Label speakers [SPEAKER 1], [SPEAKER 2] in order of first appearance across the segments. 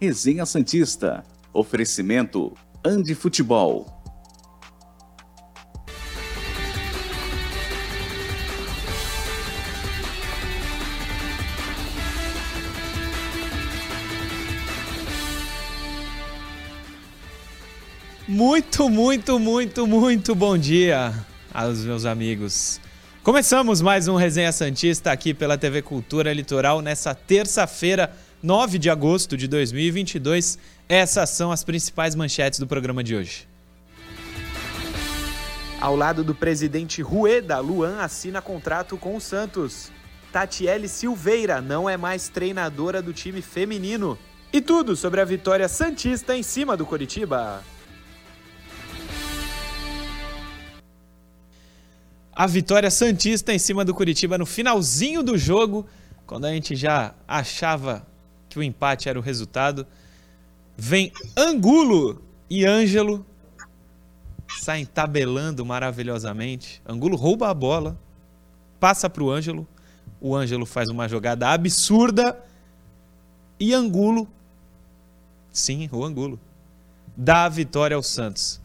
[SPEAKER 1] Resenha Santista. Oferecimento Andi Futebol.
[SPEAKER 2] Muito, muito, muito, muito bom dia aos meus amigos. Começamos mais um Resenha Santista aqui pela TV Cultura Litoral nessa terça-feira, 9 de agosto de 2022. Essas são as principais manchetes do programa de hoje. Ao lado do presidente Rueda, Luan assina contrato com o Santos. Tatiele Silveira não é mais treinadora do time feminino. E tudo sobre a vitória Santista em cima do Coritiba. a vitória Santista em cima do Curitiba no finalzinho do jogo, quando a gente já achava que o empate era o resultado. Vem Angulo e Ângelo saem tabelando maravilhosamente. Angulo rouba a bola, passa para o Ângelo. O Ângelo faz uma jogada absurda e Angulo, sim, o Angulo, dá a vitória ao Santos.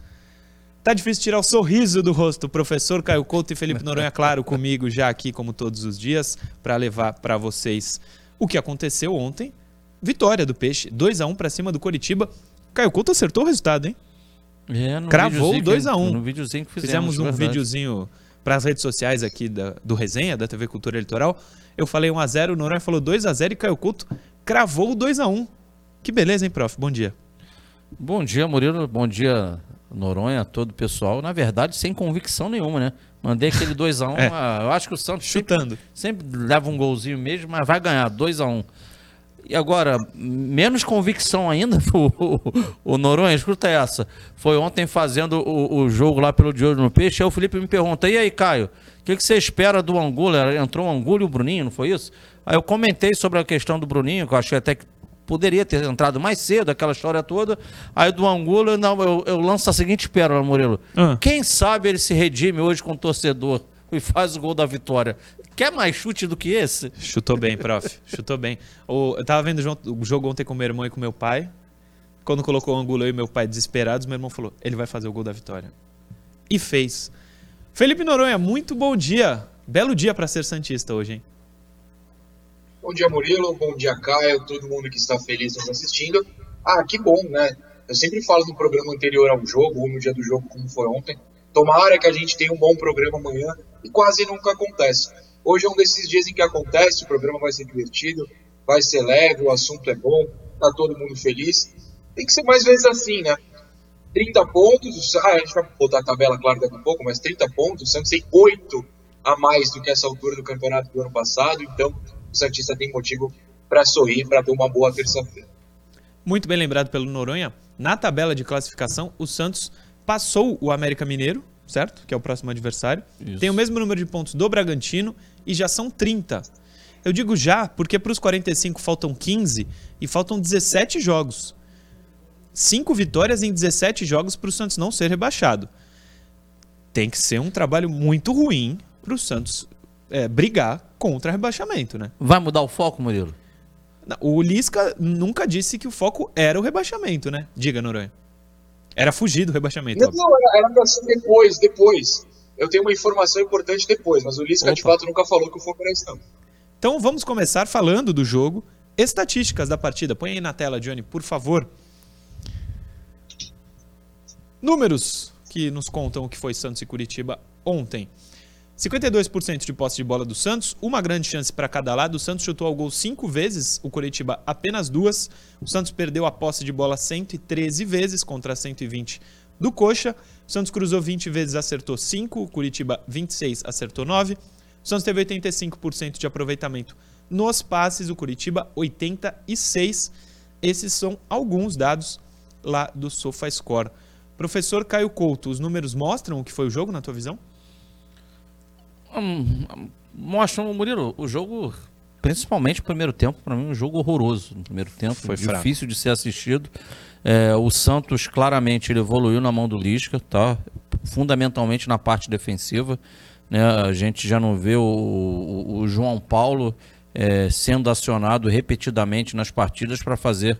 [SPEAKER 2] Tá difícil tirar o sorriso do rosto. Professor Caio Couto e Felipe Noronha, claro, comigo já aqui, como todos os dias, para levar para vocês o que aconteceu ontem. Vitória do Peixe, 2 a 1 para cima do Coritiba. Caio Couto acertou o resultado, hein?
[SPEAKER 3] É, no
[SPEAKER 2] Cravou 2 a 1
[SPEAKER 3] um. No videozinho que
[SPEAKER 2] fizemos. Fizemos um
[SPEAKER 3] verdade.
[SPEAKER 2] videozinho para as redes sociais aqui da, do Resenha, da TV Cultura Litoral. Eu falei 1 a 0 o Noronha falou 2 a 0 e Caio Couto cravou o 2 a 1 Que beleza, hein, prof? Bom dia.
[SPEAKER 3] Bom dia, Murilo. Bom dia, Noronha, todo o pessoal, na verdade, sem convicção nenhuma, né? Mandei aquele 2x1. Um, é. Eu acho que o Santos
[SPEAKER 2] Chutando.
[SPEAKER 3] Sempre, sempre, leva um golzinho mesmo, mas vai ganhar 2x1. E agora, menos convicção ainda, o, o, o, Noronha, escuta essa. Foi ontem fazendo o, o jogo lá pelo Diogo no Peixe, aí o Felipe me pergunta, e aí, Caio, o que, que, você espera do Angulo? Entrou o Angulo e o Bruninho, não foi isso? Aí eu comentei sobre a questão do Bruninho, que eu achei até que poderia ter entrado mais cedo, aquela história toda. Aí do Angulo, não, eu, eu lanço a seguinte pérola, Murilo. Ah. Quem sabe ele se redime hoje com o torcedor e faz o gol da vitória. Quer mais chute do que esse?
[SPEAKER 2] Chutou bem, prof. Chutou bem. O, eu tava vendo o jogo ontem com meu irmão e com meu pai. Quando colocou o Angulo eu e meu pai desesperados, meu irmão falou: ele vai fazer o gol da vitória. E fez. Felipe Noronha, muito bom dia. Belo dia para ser Santista hoje, hein?
[SPEAKER 4] Bom dia, Murilo. Bom dia, Caio. Todo mundo que está feliz nos assistindo. Ah, que bom, né? Eu sempre falo no programa anterior ao jogo, ou no dia do jogo, como foi ontem. Tomara que a gente tenha um bom programa amanhã e quase nunca acontece. Hoje é um desses dias em que acontece, o programa vai ser divertido, vai ser leve, o assunto é bom, tá todo mundo feliz. Tem que ser mais vezes assim, né? 30 pontos, ah, a gente vai botar a tabela, claro, daqui a pouco, mas 30 pontos, o Santos tem 8 a mais do que essa altura do campeonato do ano passado, então o Santista tem motivo para sorrir, para ter uma boa terça-feira.
[SPEAKER 2] Muito bem lembrado pelo Noronha. Na tabela de classificação, o Santos passou o América Mineiro, certo? Que é o próximo adversário. Isso. Tem o mesmo número de pontos do Bragantino e já são 30. Eu digo já porque para os 45 faltam 15 e faltam 17 jogos. Cinco vitórias em 17 jogos para o Santos não ser rebaixado. Tem que ser um trabalho muito ruim para o Santos é, brigar contra rebaixamento, né?
[SPEAKER 3] Vai mudar o foco, Murilo?
[SPEAKER 2] O Lisca nunca disse que o foco era o rebaixamento, né? Diga, Noronha. Era fugir do rebaixamento.
[SPEAKER 4] Não, não era, era assim depois, depois. Eu tenho uma informação importante depois, mas o Lisca de fato nunca falou que o foco era não.
[SPEAKER 2] Então vamos começar falando do jogo. Estatísticas da partida. Põe aí na tela, Johnny, por favor. Números que nos contam o que foi Santos e Curitiba ontem. 52% de posse de bola do Santos, uma grande chance para cada lado. O Santos chutou ao gol cinco vezes, o Curitiba apenas duas. O Santos perdeu a posse de bola 113 vezes contra 120 do Coxa. Santos cruzou 20 vezes, acertou 5. O Curitiba 26, acertou 9. O Santos teve 85% de aproveitamento nos passes, o Curitiba 86. Esses são alguns dados lá do SofaScore. Professor Caio Couto, os números mostram o que foi o jogo na tua visão?
[SPEAKER 3] mostram, Murilo, o jogo, principalmente o primeiro tempo, para mim, um jogo horroroso no primeiro tempo, foi difícil fraco. de ser assistido. É, o Santos claramente ele evoluiu na mão do Lisca, tá? fundamentalmente na parte defensiva. Né? A gente já não vê o, o, o João Paulo é, sendo acionado repetidamente nas partidas para fazer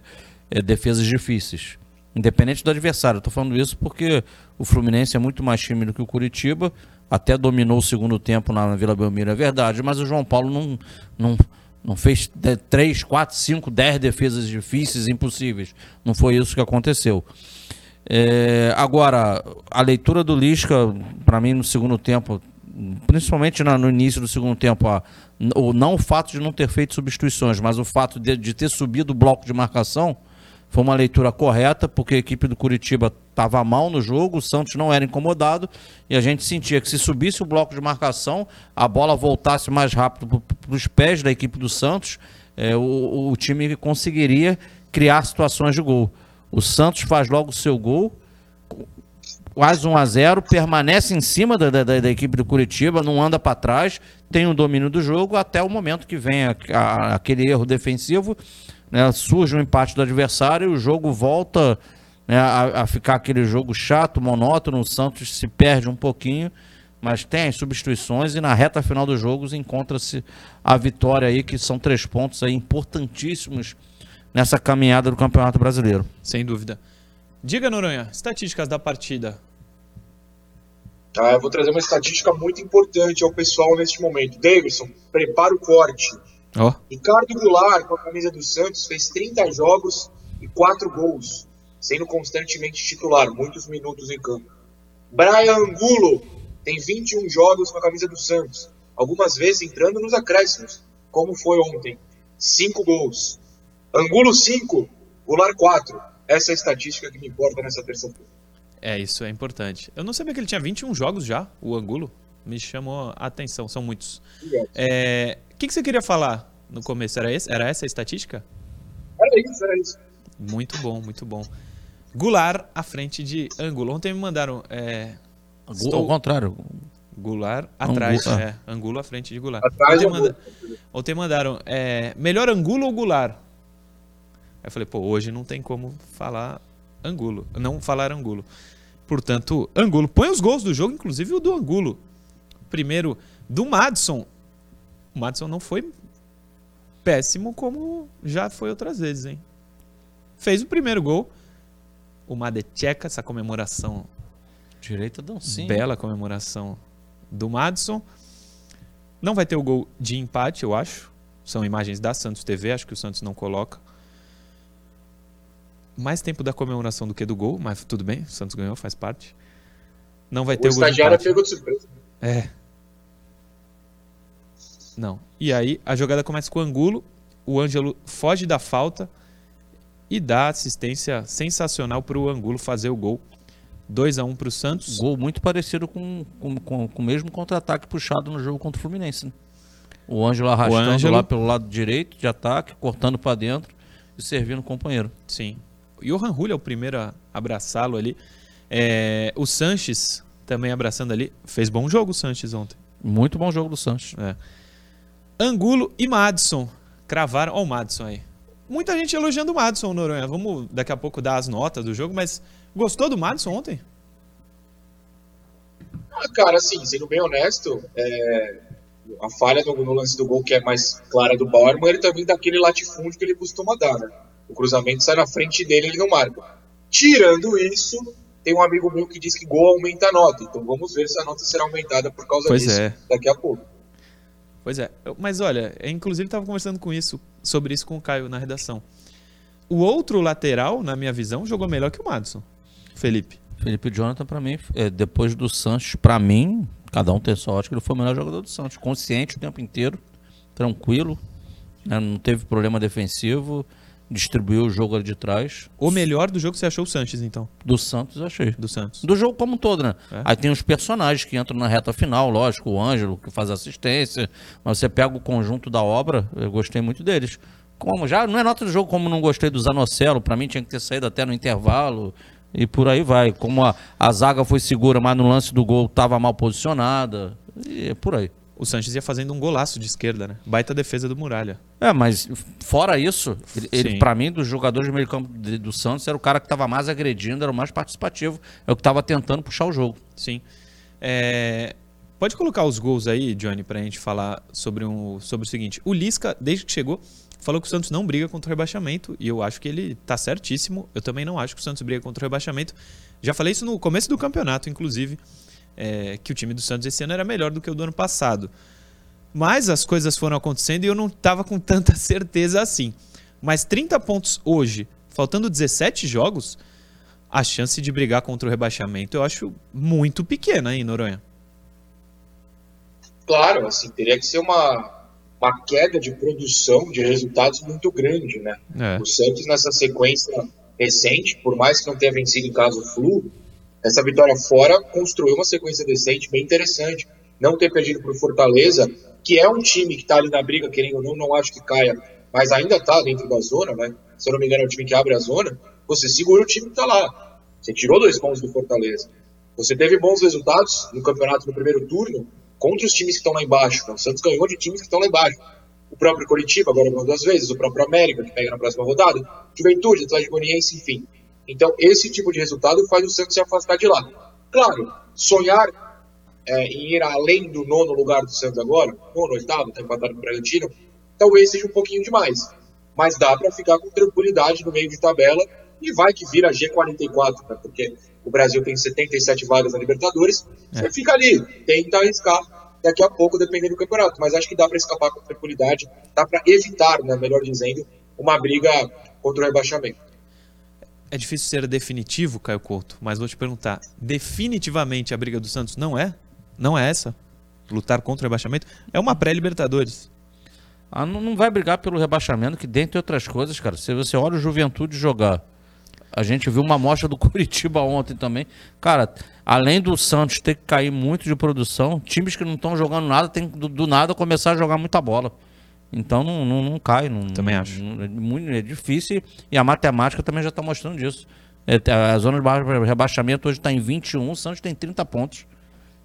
[SPEAKER 3] é, defesas difíceis. Independente do adversário. Estou falando isso porque o Fluminense é muito mais tímido que o Curitiba, até dominou o segundo tempo na Vila Belmiro, é verdade, mas o João Paulo não, não, não fez 3, 4, 5, 10 defesas difíceis, impossíveis. Não foi isso que aconteceu. É, agora, a leitura do Lisca, para mim, no segundo tempo, principalmente no início do segundo tempo, ó, o, não o fato de não ter feito substituições, mas o fato de, de ter subido o bloco de marcação, foi uma leitura correta, porque a equipe do Curitiba estava mal no jogo, o Santos não era incomodado, e a gente sentia que se subisse o bloco de marcação, a bola voltasse mais rápido para os pés da equipe do Santos, é, o, o time conseguiria criar situações de gol. O Santos faz logo o seu gol, quase 1 a 0 permanece em cima da, da, da equipe do Curitiba, não anda para trás, tem o domínio do jogo até o momento que vem a, a, aquele erro defensivo, né, surge um empate do adversário e o jogo volta né, a, a, ficar aquele jogo chato, monótono, o Santos se perde um pouquinho, mas tem as substituições e na reta final dos jogos encontra-se a vitória aí, que são três pontos aí importantíssimos nessa caminhada do Campeonato Brasileiro.
[SPEAKER 2] Sem dúvida. Diga, Noronha, estatísticas da partida.
[SPEAKER 4] Ah, eu vou trazer uma estatística muito importante ao pessoal neste momento. Davidson, prepara o corte. Oh. Ricardo Goulart, com a camisa do Santos, fez 30 jogos e 4 gols, sendo constantemente titular, muitos minutos em campo. Brian Angulo tem 21 jogos com a camisa do Santos, algumas vezes entrando nos acréscimos, como foi ontem. 5 gols. Angulo 5, Goulart 4. Essa é a estatística que me importa nessa terça-feira.
[SPEAKER 2] É, isso é importante. Eu não sabia que ele tinha 21 jogos já, o Angulo. Me chamou a atenção, são muitos. É, o que, que você queria falar no começo? Era, esse, era essa a estatística?
[SPEAKER 4] Era isso, era isso.
[SPEAKER 2] Muito bom, muito bom. Goulart à frente de Angulo. Ontem me mandaram. É,
[SPEAKER 3] estou... Ao contrário.
[SPEAKER 2] Goulart atrás, Angulo, é. Angulo à frente de Goulart. Atrás ontem, manda... ontem mandaram. É, melhor Angulo ou Goulart? Aí eu falei, pô, hoje não tem como falar Angulo, não falar Angulo. Portanto, Angulo. Põe os gols do jogo, inclusive o do Angulo. Primeiro, do Madison. O Madison não foi péssimo como já foi outras vezes, hein? Fez o primeiro gol. O Madetcheka, essa comemoração.
[SPEAKER 3] Direita dancinha.
[SPEAKER 2] Bela comemoração do Madison. Não vai ter o gol de empate, eu acho. São imagens da Santos TV, acho que o Santos não coloca mais tempo da comemoração do que do gol, mas tudo bem, o Santos ganhou, faz parte. Não vai o ter o gol. O estagiário
[SPEAKER 4] pegou de surpresa.
[SPEAKER 2] É. Não. E aí a jogada começa com o Angulo, o Ângelo foge da falta e dá assistência sensacional para o Angulo fazer o gol. 2 a 1 um para o Santos.
[SPEAKER 3] Gol muito parecido com, com, com, com o mesmo contra-ataque puxado no jogo contra o Fluminense. Né? O Ângelo arrastando o Ângelo... lá pelo lado direito de ataque, cortando para dentro e servindo o companheiro.
[SPEAKER 2] Sim. Johan Julio é o primeiro a abraçá-lo ali. É, o Sanches também abraçando ali. Fez bom jogo o Sanches ontem.
[SPEAKER 3] Muito bom jogo do Sanches.
[SPEAKER 2] É. Angulo e Madison cravaram. Olha o Madison aí. Muita gente elogiando o Madison, Noronha. Vamos daqui a pouco dar as notas do jogo, mas gostou do Madison ontem?
[SPEAKER 4] Ah, cara, assim, sendo bem honesto, é... a falha no, no, lance do gol que é mais clara do Bauerman, ele também dá aquele latifúndio que ele costuma dar, né? O cruzamento sai na frente dele, ele não marca. Tirando isso, tem um amigo meu que diz que gol aumenta a nota. Então vamos ver se a nota será aumentada por causa pois disso é. daqui a pouco.
[SPEAKER 2] Pois é. Mas olha, inclusive estava conversando com isso, sobre isso com o Caio na redação. O outro lateral, na minha visão, jogou melhor que o Madison. Felipe.
[SPEAKER 3] Felipe Jonathan, para mim, é, depois do Santos, para mim, cada um tem acho que ele foi o melhor jogador do Santos. Consciente o tempo inteiro, tranquilo, né, não teve problema defensivo distribuiu o jogo ali de trás.
[SPEAKER 2] O melhor do jogo você achou o Sanches, então?
[SPEAKER 3] Do Santos, achei.
[SPEAKER 2] Do Santos.
[SPEAKER 3] Do jogo como um todo, né? É. Aí tem os personagens que entram na reta final, lógico, o Ângelo, que faz assistência. Mas você pega o conjunto da obra, eu gostei muito deles. Como já, não é nota do jogo como não gostei do Zanocelo, para mim tinha que ter saído até no intervalo. E por aí vai. Como a, a zaga foi segura, mas no lance do gol estava mal posicionada. E é por aí
[SPEAKER 2] o Sanches ia fazendo um golaço de esquerda, né? Baita defesa do Muralha.
[SPEAKER 3] É, mas fora isso, ele, ele para mim, dos jogadores de meio campo de, do Santos, era o cara que estava mais agredindo, era o mais participativo, é o que estava tentando puxar o jogo.
[SPEAKER 2] Sim. É... Pode colocar os gols aí, Johnny, pra gente falar sobre, um, sobre o seguinte. O Lisca, desde que chegou, falou que o Santos não briga contra o rebaixamento. E eu acho que ele tá certíssimo. Eu também não acho que o Santos briga contra o rebaixamento. Já falei isso no começo do campeonato, inclusive, é, que o time do Santos esse ano era melhor do que o do ano passado. Mas as coisas foram acontecendo e eu não tava com tanta certeza assim. Mas 30 pontos hoje, faltando 17 jogos, a chance de brigar contra o rebaixamento eu acho muito pequena, hein, Noronha?
[SPEAKER 4] Claro, assim, teria que ser uma, uma queda de produção de resultados muito grande, né?
[SPEAKER 2] É.
[SPEAKER 4] O Santos nessa sequência recente, por mais que não tenha vencido em caso flu, essa vitória fora construiu uma sequência decente, bem interessante. Não ter perdido para o Fortaleza, que é um time que está ali na briga, querendo ou não, não acho que caia, mas ainda está dentro da zona, né? Se eu não me engano, é o time que abre a zona. Você segura o time que está lá. Você tirou dois pontos do Fortaleza. Você teve bons resultados no campeonato no primeiro turno contra os times que estão lá embaixo. né? O Santos ganhou de times que estão lá embaixo. O próprio Curitiba, agora duas vezes. O próprio América, que pega na próxima rodada. Juventude, Atlético Goianiense, enfim. Então, esse tipo de resultado faz o Santos se afastar de lá. Claro, sonhar é, em ir além do nono lugar do Santos agora, nono, oitavo, está empatado com o Bragantino, talvez seja um pouquinho demais. Mas dá para ficar com tranquilidade no meio de tabela e vai que vira G44, né? porque o Brasil tem 77 vagas na Libertadores. Você fica ali, tenta arriscar daqui a pouco, dependendo do campeonato. Mas acho que dá para escapar com tranquilidade, dá para evitar, né, melhor dizendo, uma briga contra o rebaixamento.
[SPEAKER 2] É difícil ser definitivo, Caio Couto, mas vou te perguntar: definitivamente a briga do Santos não é? Não é essa? Lutar contra o rebaixamento? É uma pré-Libertadores.
[SPEAKER 3] Ah, não, não vai brigar pelo rebaixamento, que dentre outras coisas, cara, se você olha o Juventude jogar, a gente viu uma amostra do Curitiba ontem também. Cara, além do Santos ter que cair muito de produção, times que não estão jogando nada tem do, do nada começar a jogar muita bola. Então não, não, não cai. Não,
[SPEAKER 2] Também acho.
[SPEAKER 3] não- é, muito, é difícil e a matemática também já está mostrando disso. É, a zona de ba- rebaixamento hoje está em 21, o Santos tem 30 pontos.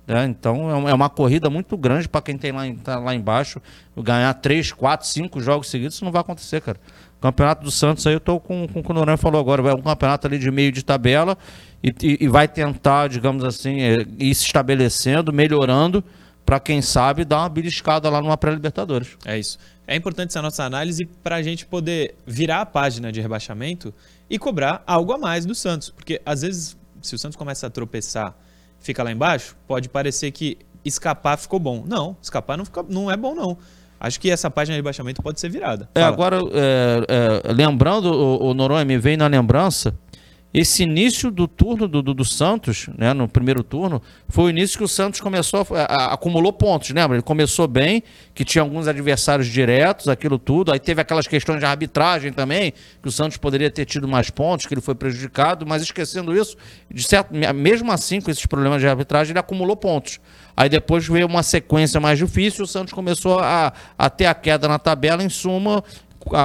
[SPEAKER 3] né? Então é uma, é uma corrida muito grande para quem tem lá, tá lá embaixo. Ganhar 3, 4, 5 jogos seguidos, isso não vai acontecer, cara. Campeonato do Santos aí, eu tô com, com o que o Noronha falou agora. Vai um campeonato ali de meio de tabela e, e- e vai tentar, digamos assim, é, ir se estabelecendo, melhorando, para quem sabe dar uma beliscada lá numa pré-Libertadores.
[SPEAKER 2] É isso. É importante essa nossa análise para a gente poder virar a página de rebaixamento e cobrar algo a mais do Santos. Porque às vezes, se o Santos começa a tropeçar, fica lá embaixo, pode parecer que escapar ficou bom. Não, escapar não, fica, não é bom, não. Acho que essa página de rebaixamento pode ser virada.
[SPEAKER 3] É, agora, é, é, lembrando, o, o Noronha me veio na lembrança, esse início do turno do, do, do Santos, né, no primeiro turno, foi o início que o Santos começou, a, a- acumulou pontos, lembra? Ele começou bem, que tinha alguns adversários diretos, aquilo tudo, aí teve aquelas questões de arbitragem também, que o Santos poderia ter tido mais pontos, que ele foi prejudicado, mas esquecendo isso, de certo, mesmo assim, com esses problemas de arbitragem, ele acumulou pontos. Aí depois veio uma sequência mais difícil, o Santos começou a, a ter a queda na tabela, em suma,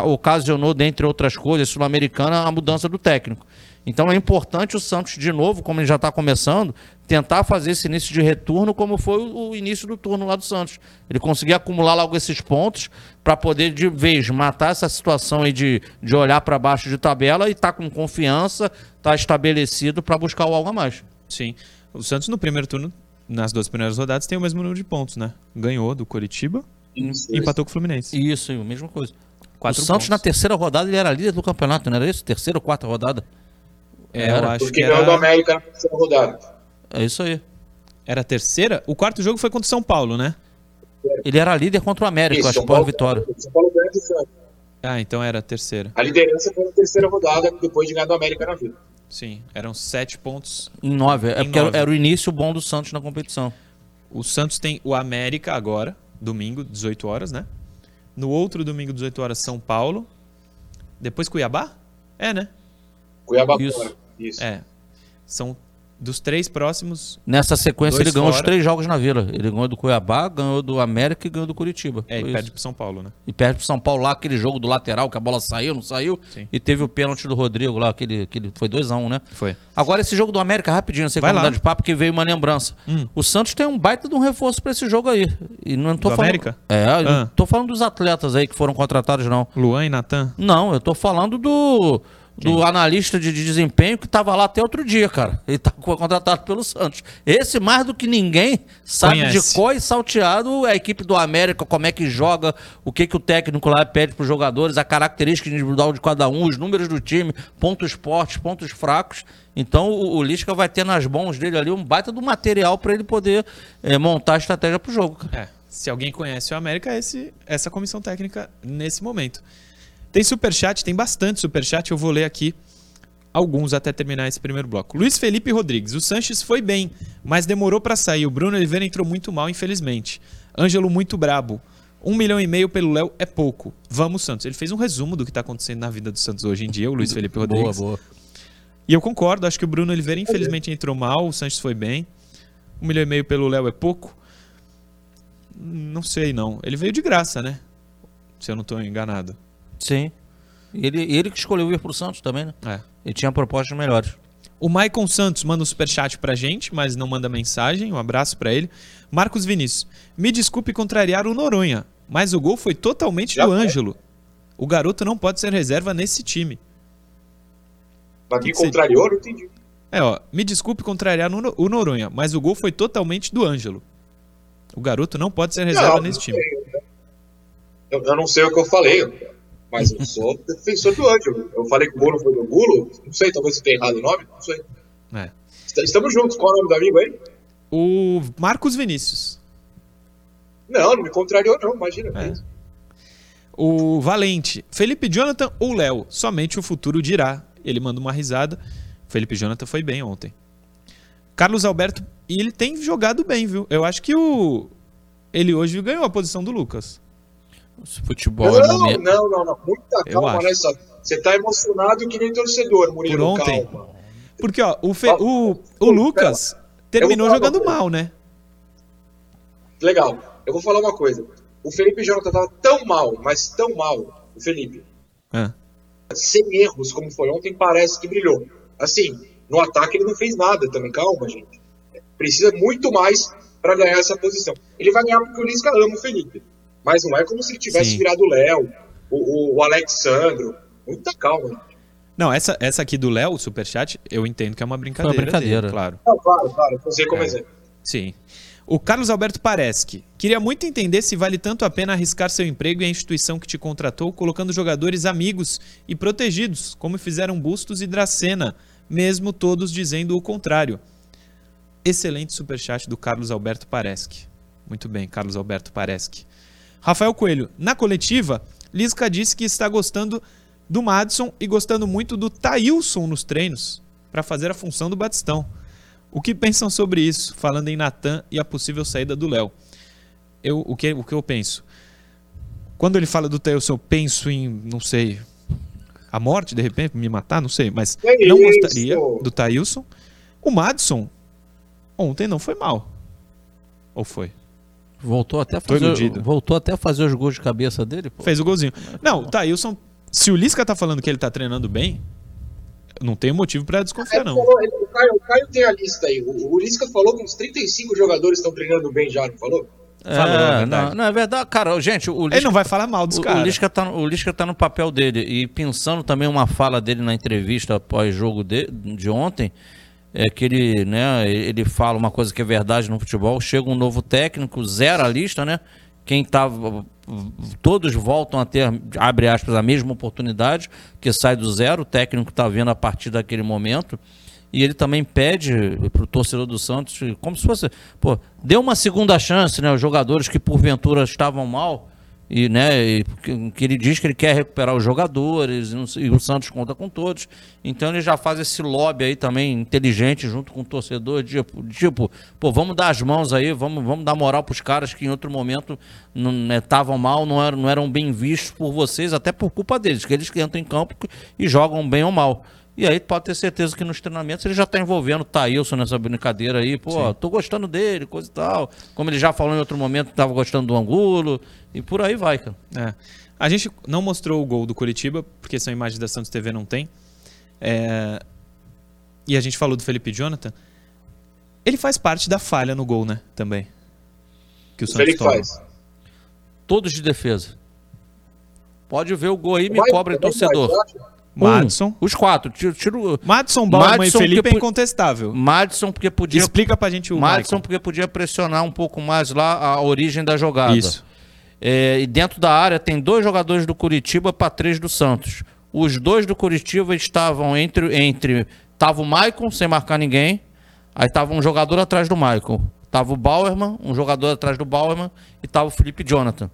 [SPEAKER 3] ocasionou, dentre outras coisas, sul-americana, a mudança do técnico. Então é importante o Santos, de novo, como ele já está começando, tentar fazer esse início de retorno como foi o, início do turno lá do Santos. Ele conseguir acumular logo esses pontos para poder, de vez, matar essa situação aí de, de olhar para baixo de tabela e estar com confiança, estar estabelecido para buscar o algo a mais.
[SPEAKER 2] Sim. O Santos no primeiro turno, nas duas primeiras rodadas, tem o mesmo número de pontos, né? Ganhou do Curitiba
[SPEAKER 4] Isso,
[SPEAKER 2] e empatou com o Fluminense.
[SPEAKER 3] Isso, aí, a mesma coisa.
[SPEAKER 2] Quatro
[SPEAKER 3] o Santos
[SPEAKER 2] pontos.
[SPEAKER 3] na terceira rodada ele era líder do campeonato, não era isso? Terceira ou quarta rodada?
[SPEAKER 2] É, eu
[SPEAKER 3] Era.
[SPEAKER 2] acho
[SPEAKER 4] Porque
[SPEAKER 2] que
[SPEAKER 4] ganhou do
[SPEAKER 2] era,
[SPEAKER 4] América na terceira rodada.
[SPEAKER 3] É isso aí.
[SPEAKER 2] era a terceira. O quarto jogo foi contra o São Paulo, né?
[SPEAKER 3] Ele era líder contra o América, eu acho,
[SPEAKER 4] São Paulo-
[SPEAKER 3] vitória.
[SPEAKER 4] São Paulo ganhou do Santos.
[SPEAKER 2] Ah, então era a terceira.
[SPEAKER 4] A liderança foi na terceira rodada, depois de ganhar do América na vida.
[SPEAKER 2] Sim, eram sete pontos.
[SPEAKER 3] Em nove. É
[SPEAKER 2] Em
[SPEAKER 3] porque era-
[SPEAKER 2] nove.
[SPEAKER 3] era o início bom do Santos na competição.
[SPEAKER 2] O Santos tem o América agora, domingo, 18 horas, né? No outro domingo, 18 horas, São Paulo. Depois Cuiabá? É, né?
[SPEAKER 4] Cuiabá
[SPEAKER 3] Isso.
[SPEAKER 4] fora. Isso.
[SPEAKER 2] É. São dos três próximos.
[SPEAKER 3] Nessa sequência ele ganhou os
[SPEAKER 2] fora.
[SPEAKER 3] três jogos na Vila. Ele ganhou do Cuiabá, ganhou do América e ganhou do Curitiba.
[SPEAKER 2] É,
[SPEAKER 3] Foi
[SPEAKER 2] e
[SPEAKER 3] isso.
[SPEAKER 2] perde pro São Paulo, né?
[SPEAKER 3] E perde pro São Paulo lá, aquele jogo do lateral, que a bola saiu, não saiu.
[SPEAKER 2] Sim.
[SPEAKER 3] E teve o pênalti do Rodrigo lá, aquele, aquele foi 2x1, um, né?
[SPEAKER 2] Foi.
[SPEAKER 3] Agora esse jogo do América, rapidinho, sei
[SPEAKER 2] Vai
[SPEAKER 3] mudar de papo, que veio uma lembrança.
[SPEAKER 2] Hum.
[SPEAKER 3] O Santos tem um baita de um reforço pra esse jogo aí. E não tô
[SPEAKER 2] Do
[SPEAKER 3] falando...
[SPEAKER 2] América?
[SPEAKER 3] É, eu
[SPEAKER 2] Ah.
[SPEAKER 3] não tô falando dos atletas aí que foram contratados, não.
[SPEAKER 2] Luan e Natan?
[SPEAKER 3] Não, eu tô falando do, do analista de, de desempenho que estava lá até outro dia, cara. Ele tá co- contratado pelo Santos. Esse, mais do que ninguém, sabe
[SPEAKER 2] Conhece.
[SPEAKER 3] de cor e salteado a equipe do América, como é que joga, o que, que o técnico lá pede para os jogadores, a característica individual de cada um, os números do time, pontos fortes, pontos fracos. Então o, o Lisca vai ter nas mãos dele ali um baita do material para ele poder eh, montar a estratégia pro jogo. cara.
[SPEAKER 2] É, se alguém conhece o América, é esse, essa comissão técnica nesse momento. Tem superchat, tem bastante superchat, eu vou ler aqui alguns até terminar esse primeiro bloco. Luiz Felipe Rodrigues, o Sanches foi bem, mas demorou pra sair. O Bruno Oliveira entrou muito mal, infelizmente. Ângelo muito brabo. Um milhão e meio pelo Léo é pouco. Vamos, Santos. Ele fez um resumo do que tá acontecendo na vida do Santos hoje em dia, o Luiz Felipe Rodrigues.
[SPEAKER 3] Boa, boa.
[SPEAKER 2] E eu concordo, acho que o Bruno Oliveira infelizmente entrou mal, o Sanches foi bem. Um milhão e meio pelo Léo é pouco? Não sei, não. Ele veio de graça, né? Se eu não tô enganado.
[SPEAKER 3] Sim. Ele, ele que escolheu ir pro Santos também, né?
[SPEAKER 2] É.
[SPEAKER 3] Ele tinha propostas melhores.
[SPEAKER 2] O Maicon Santos manda um superchat pra gente, mas não manda mensagem. Um abraço pra ele. Marcos Vinícius. Me desculpe contrariar o Noronha, mas o gol foi totalmente
[SPEAKER 4] Já
[SPEAKER 2] do
[SPEAKER 4] foi.
[SPEAKER 2] Ângelo. O garoto não pode ser reserva nesse time.
[SPEAKER 4] Mas
[SPEAKER 2] Que
[SPEAKER 4] me contrariou, não entendi.
[SPEAKER 2] É, ó. Me desculpe contrariar o No- o Noronha, mas o gol foi totalmente do Ângelo. O garoto não pode ser reserva
[SPEAKER 4] Não,
[SPEAKER 2] nesse
[SPEAKER 4] não
[SPEAKER 2] time.
[SPEAKER 4] Eu, eu não sei o que eu falei, mas eu sou defensor do Ângelo. Eu falei que o gol não foi do Gulo, não sei, talvez eu tenha errado o nome, não sei.
[SPEAKER 2] É.
[SPEAKER 4] Est- Estamos juntos, qual é o nome do amigo aí?
[SPEAKER 2] O Marcos Vinícius.
[SPEAKER 4] Não, não me contrariou não, imagina.
[SPEAKER 2] É. O Valente. Felipe Jonathan ou Léo? Somente o futuro dirá. Ele manda uma risada. Felipe Jonathan foi bem ontem. Carlos Alberto. E ele tem jogado bem, viu? Eu acho que o. Ele hoje ganhou a posição do Lucas.
[SPEAKER 3] Futebol é
[SPEAKER 4] Não,
[SPEAKER 3] momento.
[SPEAKER 4] não, não, não, muita calma nessa. Você tá emocionado que nem torcedor, Murilo,
[SPEAKER 2] Por ontem.
[SPEAKER 4] calma.
[SPEAKER 2] Porque, ó, o, Fe- o, o Lucas terminou jogando
[SPEAKER 4] uma
[SPEAKER 2] mal, né?
[SPEAKER 4] Legal, eu vou falar uma coisa. O Felipe Jonathan tava tão mal, mas tão mal, o Felipe,
[SPEAKER 2] Ah,
[SPEAKER 4] sem erros como foi ontem, parece que brilhou. Assim, no ataque ele não fez nada também, calma, gente. Precisa muito mais para ganhar essa posição. Ele vai ganhar porque o Lisca ama o Felipe. Mas não é como se ele tivesse
[SPEAKER 2] Sim.
[SPEAKER 4] virado o Léo, o, o, o Alexandro. Muita calma.
[SPEAKER 2] Não, essa, essa aqui do Léo, o superchat, eu entendo que é uma brincadeira.
[SPEAKER 3] Foi uma brincadeira.
[SPEAKER 2] dele, claro.
[SPEAKER 4] Não, claro, claro, eu sei como
[SPEAKER 2] É.
[SPEAKER 4] exemplo.
[SPEAKER 2] Sim. O Carlos Alberto Pareschi. Queria muito entender se vale tanto a pena arriscar seu emprego e a instituição que te contratou colocando jogadores amigos e protegidos, como fizeram Bustos e Dracena, mesmo todos dizendo o contrário. Excelente superchat do Carlos Alberto Pareschi. Muito bem, Carlos Alberto Pareschi. Rafael Coelho. Na coletiva, Lisca disse que está gostando do Madison e gostando muito do Tailson nos treinos para fazer a função do Batistão. O que pensam sobre isso, falando em Natan e a possível saída do Léo? Eu, o, que, o que eu penso? Quando ele fala do Tailson, eu penso em, não sei, a morte, de repente, me matar, não sei, mas
[SPEAKER 4] Que
[SPEAKER 2] não
[SPEAKER 4] isso?
[SPEAKER 2] gostaria do Tailson. O Madison, ontem não foi mal. Ou foi?
[SPEAKER 3] Voltou até fazer, voltou até a fazer os gols de cabeça dele, pô.
[SPEAKER 2] Fez o golzinho. Não, o Tailson, se o Lisca tá falando que ele tá treinando bem, não tem motivo pra desconfiar, não.
[SPEAKER 4] Falou, ele- o, Caio, o Caio tem a lista aí. O, o Lisca falou que uns 35 jogadores estão treinando bem já, não falou?
[SPEAKER 2] É
[SPEAKER 3] É,
[SPEAKER 2] verdade.
[SPEAKER 3] não, não, é verdade. Cara, gente, o
[SPEAKER 2] Ele
[SPEAKER 3] Lisca,
[SPEAKER 2] não vai falar mal dos
[SPEAKER 3] o, o
[SPEAKER 2] caras.
[SPEAKER 3] Lisca tá, no- o Lisca tá no papel dele. E pensando também uma fala dele na entrevista pós-jogo de, de ontem, é que ele, né, ele fala uma coisa que é verdade no futebol. Chega um novo técnico, zera a lista, né? Quem tava. Todos voltam a ter, abre aspas, a mesma oportunidade, que sai do zero. O técnico está vendo a partir daquele momento. E ele também pede pro torcedor do Santos, como se fosse, pô, dê uma segunda chance, né? Os jogadores que porventura estavam mal, e, né, e que, ele diz que ele quer recuperar os jogadores, e, o Santos conta com todos. Então ele já faz esse lobby aí também inteligente junto com o torcedor, tipo, tipo pô, vamos dar as mãos aí, vamos, vamos dar moral pros caras que em outro momento estavam mal, não eram, não eram bem vistos por vocês, até por culpa deles, que eles que entram em campo e jogam bem ou mal. E aí pode ter certeza que nos treinamentos ele já tá envolvendo o Thailson nessa brincadeira aí, pô, tô gostando dele, coisa e tal. Como ele já falou em outro momento, que tava gostando do Angulo, e por aí vai, cara.
[SPEAKER 2] É. A gente não mostrou o gol do Curitiba, porque são imagens da Santos TV, não tem. É, E a gente falou do Felipe Jonathan. Ele faz parte da falha no gol, né? Também. Que o
[SPEAKER 4] O
[SPEAKER 2] Santos
[SPEAKER 4] Felipe
[SPEAKER 2] toma.
[SPEAKER 4] faz.
[SPEAKER 3] Todos de defesa. Pode ver o gol aí, me
[SPEAKER 4] Vai,
[SPEAKER 3] cobra torcedor.
[SPEAKER 4] vai, vai.
[SPEAKER 3] Um,
[SPEAKER 2] Madison.
[SPEAKER 3] Os quatro. Tiro, tiro
[SPEAKER 2] Madison,
[SPEAKER 3] Madison,
[SPEAKER 2] e Felipe é incontestável.
[SPEAKER 3] Madison porque podia
[SPEAKER 2] Explica pra gente o
[SPEAKER 3] Madison
[SPEAKER 2] Michael.
[SPEAKER 3] porque podia pressionar um pouco mais lá a origem da jogada.
[SPEAKER 2] Isso.
[SPEAKER 3] É, e dentro da área tem dois jogadores do Curitiba para três do Santos. Os dois do Curitiba estavam entre. entre tava o Maicon sem marcar ninguém. Aí tava um jogador atrás do Maicon. Tava o Bauerman, um jogador atrás do Bauerman. E tava o Felipe Jonathan.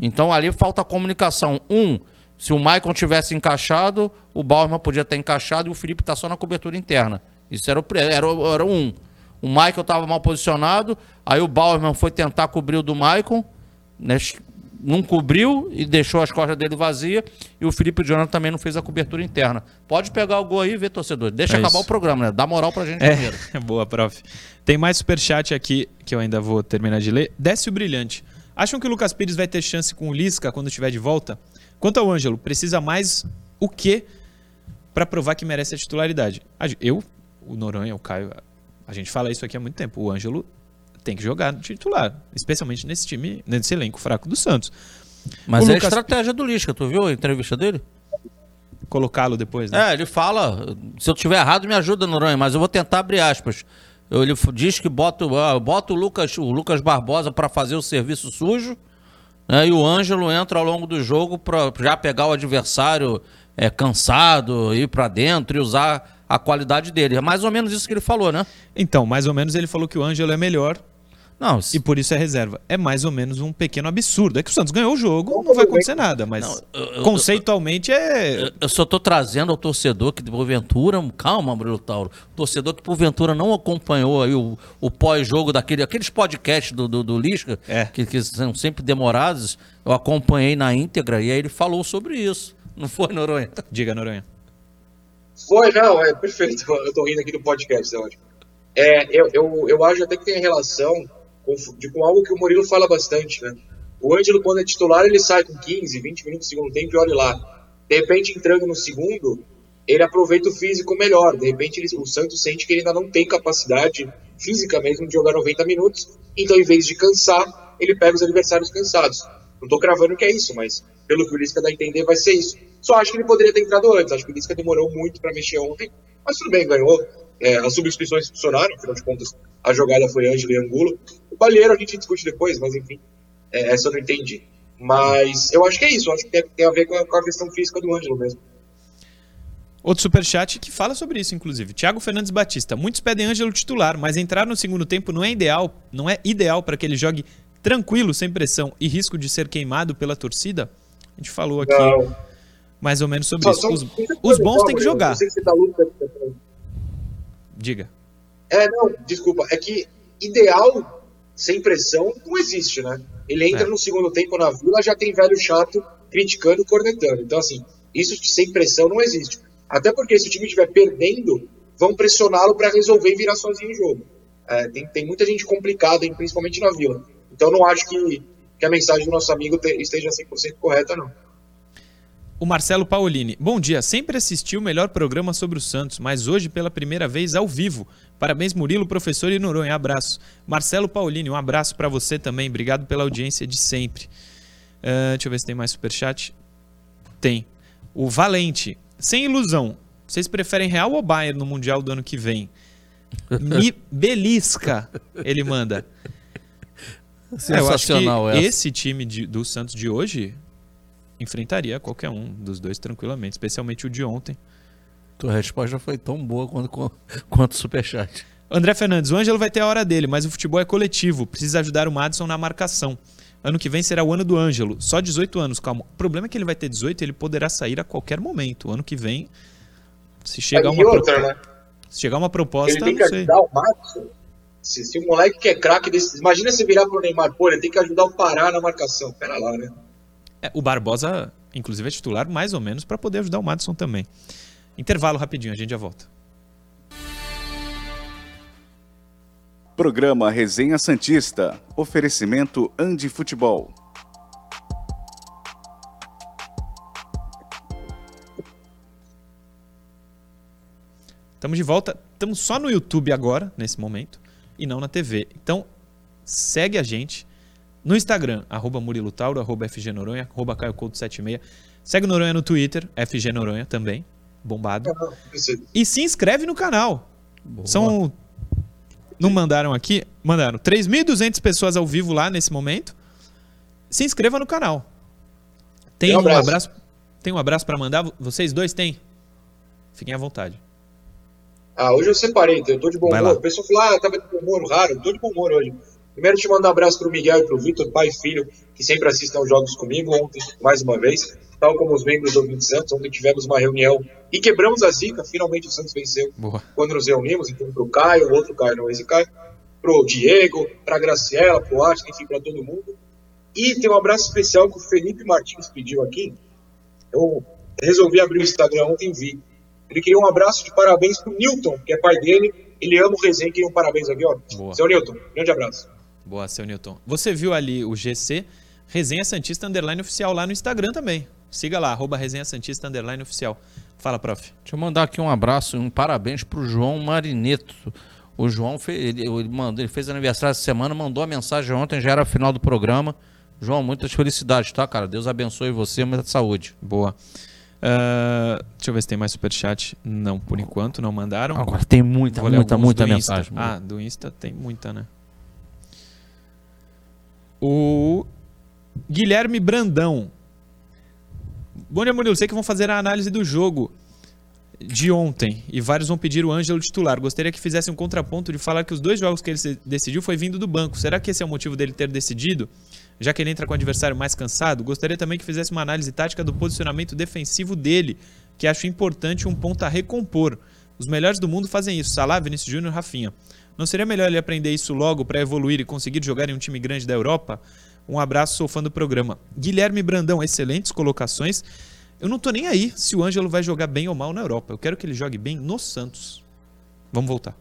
[SPEAKER 3] Então ali falta comunicação. Um, se o Maicon tivesse encaixado, o Bauerman podia ter encaixado e o Felipe tá só na cobertura interna. Isso era o, era, o- era o um. O Maicon estava mal posicionado, aí o Bauerman foi tentar cobrir o do Maicon, né, não cobriu e deixou as costas dele vazia. E o Felipe Jonathan também não fez a cobertura interna. Pode pegar o gol aí e ver, torcedor. Deixa
[SPEAKER 2] É
[SPEAKER 3] acabar
[SPEAKER 2] isso.
[SPEAKER 3] o programa, né? Dá moral pra gente primeiro.
[SPEAKER 2] É, boa, prof. Tem mais superchat aqui que eu ainda vou terminar de ler. Desce o brilhante. Acham que o Lucas Pires vai ter chance com o Lisca quando estiver de volta? Quanto ao Ângelo, precisa mais o quê pra provar que merece a titularidade? Eu, o Noronha, o Caio, a gente fala isso aqui há muito tempo. O Ângelo tem que jogar no titular, especialmente nesse time, nesse elenco fraco do Santos.
[SPEAKER 3] Mas
[SPEAKER 2] O
[SPEAKER 3] é
[SPEAKER 2] Lucas-
[SPEAKER 3] a estratégia do Lisca, tu viu a entrevista dele?
[SPEAKER 2] Colocá-lo depois, né?
[SPEAKER 3] É, ele fala, se eu tiver errado, me ajuda, Noronha, mas eu vou tentar abrir aspas. Ele diz que bota, ah, bota o, Lucas, o Lucas Barbosa para fazer o serviço sujo, né, e o Ângelo entra ao longo do jogo para já pegar o adversário é, cansado, ir para dentro e usar a qualidade dele. É mais ou menos isso que ele falou, né?
[SPEAKER 2] Então, mais ou menos ele falou que o Ângelo é melhor
[SPEAKER 3] Não,
[SPEAKER 2] e por isso é reserva. É mais ou menos um pequeno absurdo. É que o Santos ganhou o jogo, não vai acontecer nada, mas
[SPEAKER 3] Não, eu- eu-
[SPEAKER 2] conceitualmente é.
[SPEAKER 3] eu- eu só tô trazendo ao torcedor que porventura, calma, Bruno Tauro, torcedor que porventura não acompanhou aí o, o pós-jogo daquele, aqueles podcasts do, do, do Lisca,
[SPEAKER 2] É.
[SPEAKER 3] que, que são sempre demorados, eu acompanhei na íntegra e aí ele falou sobre isso. Não foi, Noronha?
[SPEAKER 2] Diga, Noronha.
[SPEAKER 4] Foi, não, é perfeito. Eu tô rindo aqui do podcast, é ótimo. É, eu, eu, eu acho até que tem relação de, com algo que o Murilo fala bastante, né? O Ângelo, quando é titular, ele sai com 15, 20 minutos do segundo tempo e olha lá. De repente, entrando no segundo, ele aproveita o físico melhor. De repente, ele- o Santos sente que ele ainda não tem capacidade física mesmo de jogar 90 minutos. Então, em vez de cansar, ele pega os adversários cansados. Não tô cravando que é isso, mas pelo que o Lisca dá a entender, vai ser isso. Só acho que ele poderia ter entrado antes. Acho que o Lisca demorou muito para mexer ontem. Mas tudo bem, ganhou. É, as substituições funcionaram, afinal de contas, a jogada foi Ângelo e Angulo. O Balheiro a gente discute depois, mas enfim, é, essa eu não entendi. Mas eu acho que é isso, eu acho que tem, a ver com a, com a questão física do Ângelo mesmo.
[SPEAKER 2] Outro superchat que fala sobre isso, inclusive. Thiago Fernandes Batista. Muitos pedem Ângelo titular, mas entrar no segundo tempo não é ideal, não é ideal para que ele jogue tranquilo, sem pressão e risco de ser queimado pela torcida. A gente falou aqui
[SPEAKER 4] Não.
[SPEAKER 2] mais ou menos sobre
[SPEAKER 4] Só-
[SPEAKER 2] isso.
[SPEAKER 4] só-
[SPEAKER 2] Os, os bons têm que
[SPEAKER 4] eu
[SPEAKER 2] jogar.
[SPEAKER 4] tá luta-
[SPEAKER 2] Diga.
[SPEAKER 4] É, não, desculpa. É que ideal, sem pressão, não existe, né? Ele entra
[SPEAKER 2] É.
[SPEAKER 4] no segundo tempo na vila, já tem velho chato criticando e cornetando. Então, assim, isso sem pressão não existe. Até porque se o time estiver perdendo, vão pressioná-lo para resolver e virar sozinho o jogo. É, tem, tem muita gente complicada, principalmente na vila. Então, não acho que, que a mensagem do nosso amigo te- esteja 100% correta, não.
[SPEAKER 2] O Marcelo Paolini. Bom dia. Sempre assisti o melhor programa sobre o Santos, mas hoje pela primeira vez ao vivo. Parabéns, Murilo, professor e Noronha. Abraço. Marcelo Paolini, um abraço para você também. Obrigado pela audiência de sempre. Ah, deixa eu ver se tem mais superchat. Tem. O Valente. Sem ilusão. Vocês preferem Real ou Bayern no Mundial do ano que vem? Me belisca, ele manda. É, eu acho que
[SPEAKER 3] Sensacional essa.
[SPEAKER 2] esse time de- do Santos de hoje enfrentaria qualquer um dos dois tranquilamente, especialmente o de ontem.
[SPEAKER 3] Tua resposta foi tão boa quanto, quanto o superchat.
[SPEAKER 2] André Fernandes, o Ângelo vai ter a hora dele, mas o futebol é coletivo, precisa ajudar o Madison na marcação. Ano que vem será o ano do Ângelo, só 18 anos, calma. O problema é que ele vai ter 18 e ele poderá sair a qualquer momento. O ano que vem, se chegar uma,
[SPEAKER 4] outra,
[SPEAKER 2] propo-
[SPEAKER 4] né?
[SPEAKER 2] se chegar uma proposta,
[SPEAKER 4] Ele tem que
[SPEAKER 2] não sei.
[SPEAKER 4] ajudar o Madison. Se, se o moleque que é craque desse. Imagina você virar pro Neymar, pô, ele tem que ajudar o Pará na marcação. Pera lá, né?
[SPEAKER 2] É, o Barbosa, inclusive, é titular mais ou menos para poder ajudar o Madison também. Intervalo rapidinho, a gente já volta.
[SPEAKER 1] Programa Resenha Santista. Oferecimento Andi Futebol.
[SPEAKER 2] Estamos de volta. Estamos só no YouTube agora, nesse momento, e não na TV. Então, segue a gente no Instagram, arroba Murilo Tauro, arroba FG Noronha, arroba Caio Couto 76. Segue o Noronha no Twitter, FG Noronha também. bombado. E se inscreve no canal. São. Não mandaram aqui? Mandaram 3.200 pessoas ao vivo lá nesse momento. Se inscreva no canal. Tem
[SPEAKER 4] um
[SPEAKER 2] um abraço.
[SPEAKER 4] abraço.
[SPEAKER 2] Tem um abraço pra mandar? Vocês dois têm? Fiquem à vontade.
[SPEAKER 4] Ah, hoje eu separei, então eu tô de bom
[SPEAKER 2] Vai
[SPEAKER 4] humor.
[SPEAKER 2] lá.
[SPEAKER 4] O pessoal falou, ah, tava de bom humor, raro. Eu tô de bom humor hoje. Primeiro, te mandar um abraço pro Miguel e pro Vitor, pai e filho, que sempre assistem aos jogos comigo. Ontem, mais uma vez, tal como os membros do 20 Santos, ontem tivemos uma reunião e quebramos a zica. Finalmente o Santos venceu
[SPEAKER 2] Boa.
[SPEAKER 4] quando nos reunimos. Então, Caio, o outro Caio, não esse Caio, pro Diego, pra Graciela, pro Atlas, enfim, pra todo mundo. E tem um abraço especial que o Felipe Martins pediu aqui. Eu resolvi abrir o Instagram ontem e vi. Ele queria um abraço de parabéns pro Newton, que é pai dele. Ele ama o resenha, queria um parabéns aqui, ó.
[SPEAKER 2] Boa.
[SPEAKER 4] Seu Newton, grande abraço.
[SPEAKER 2] Boa, seu Newton. Você viu ali o GC, Resenha Santista Underline Oficial lá no Instagram também. Siga lá, arroba Resenha Santista Underline Oficial. Fala, prof.
[SPEAKER 3] Deixa eu mandar aqui um abraço e um parabéns pro João Marineto. O João fez, ele, ele mandou, ele fez aniversário essa semana, mandou a mensagem ontem, já era final do programa. João, muitas felicidades, tá, cara? Deus abençoe você, muita saúde.
[SPEAKER 2] Boa. Ah, deixa eu ver se tem mais superchat. Não, por enquanto, não mandaram.
[SPEAKER 3] Agora tem muita, muita, muita
[SPEAKER 2] Insta.
[SPEAKER 3] mensagem.
[SPEAKER 2] Ah, do Insta tem muita, né? O Guilherme Brandão. Bom dia, Murilo. Sei que vão fazer a análise do jogo de ontem e vários vão pedir o Ângelo titular. Gostaria que fizesse um contraponto de falar que os dois jogos que ele decidiu foi vindo do banco. Será que esse é o motivo dele ter decidido? Já que ele entra com o adversário mais cansado, gostaria também que fizesse uma análise tática do posicionamento defensivo dele, que acho importante um ponto a recompor. Os melhores do mundo fazem isso, Salah, Vinícius Júnior, Rafinha. Não seria melhor ele aprender isso logo para evoluir e conseguir jogar em um time grande da Europa? Um abraço, sou fã do programa. Guilherme Brandão, excelentes colocações. Eu não tô nem aí se o Ângelo vai jogar bem ou mal na Europa. Eu quero que ele jogue bem no Santos. Vamos voltar.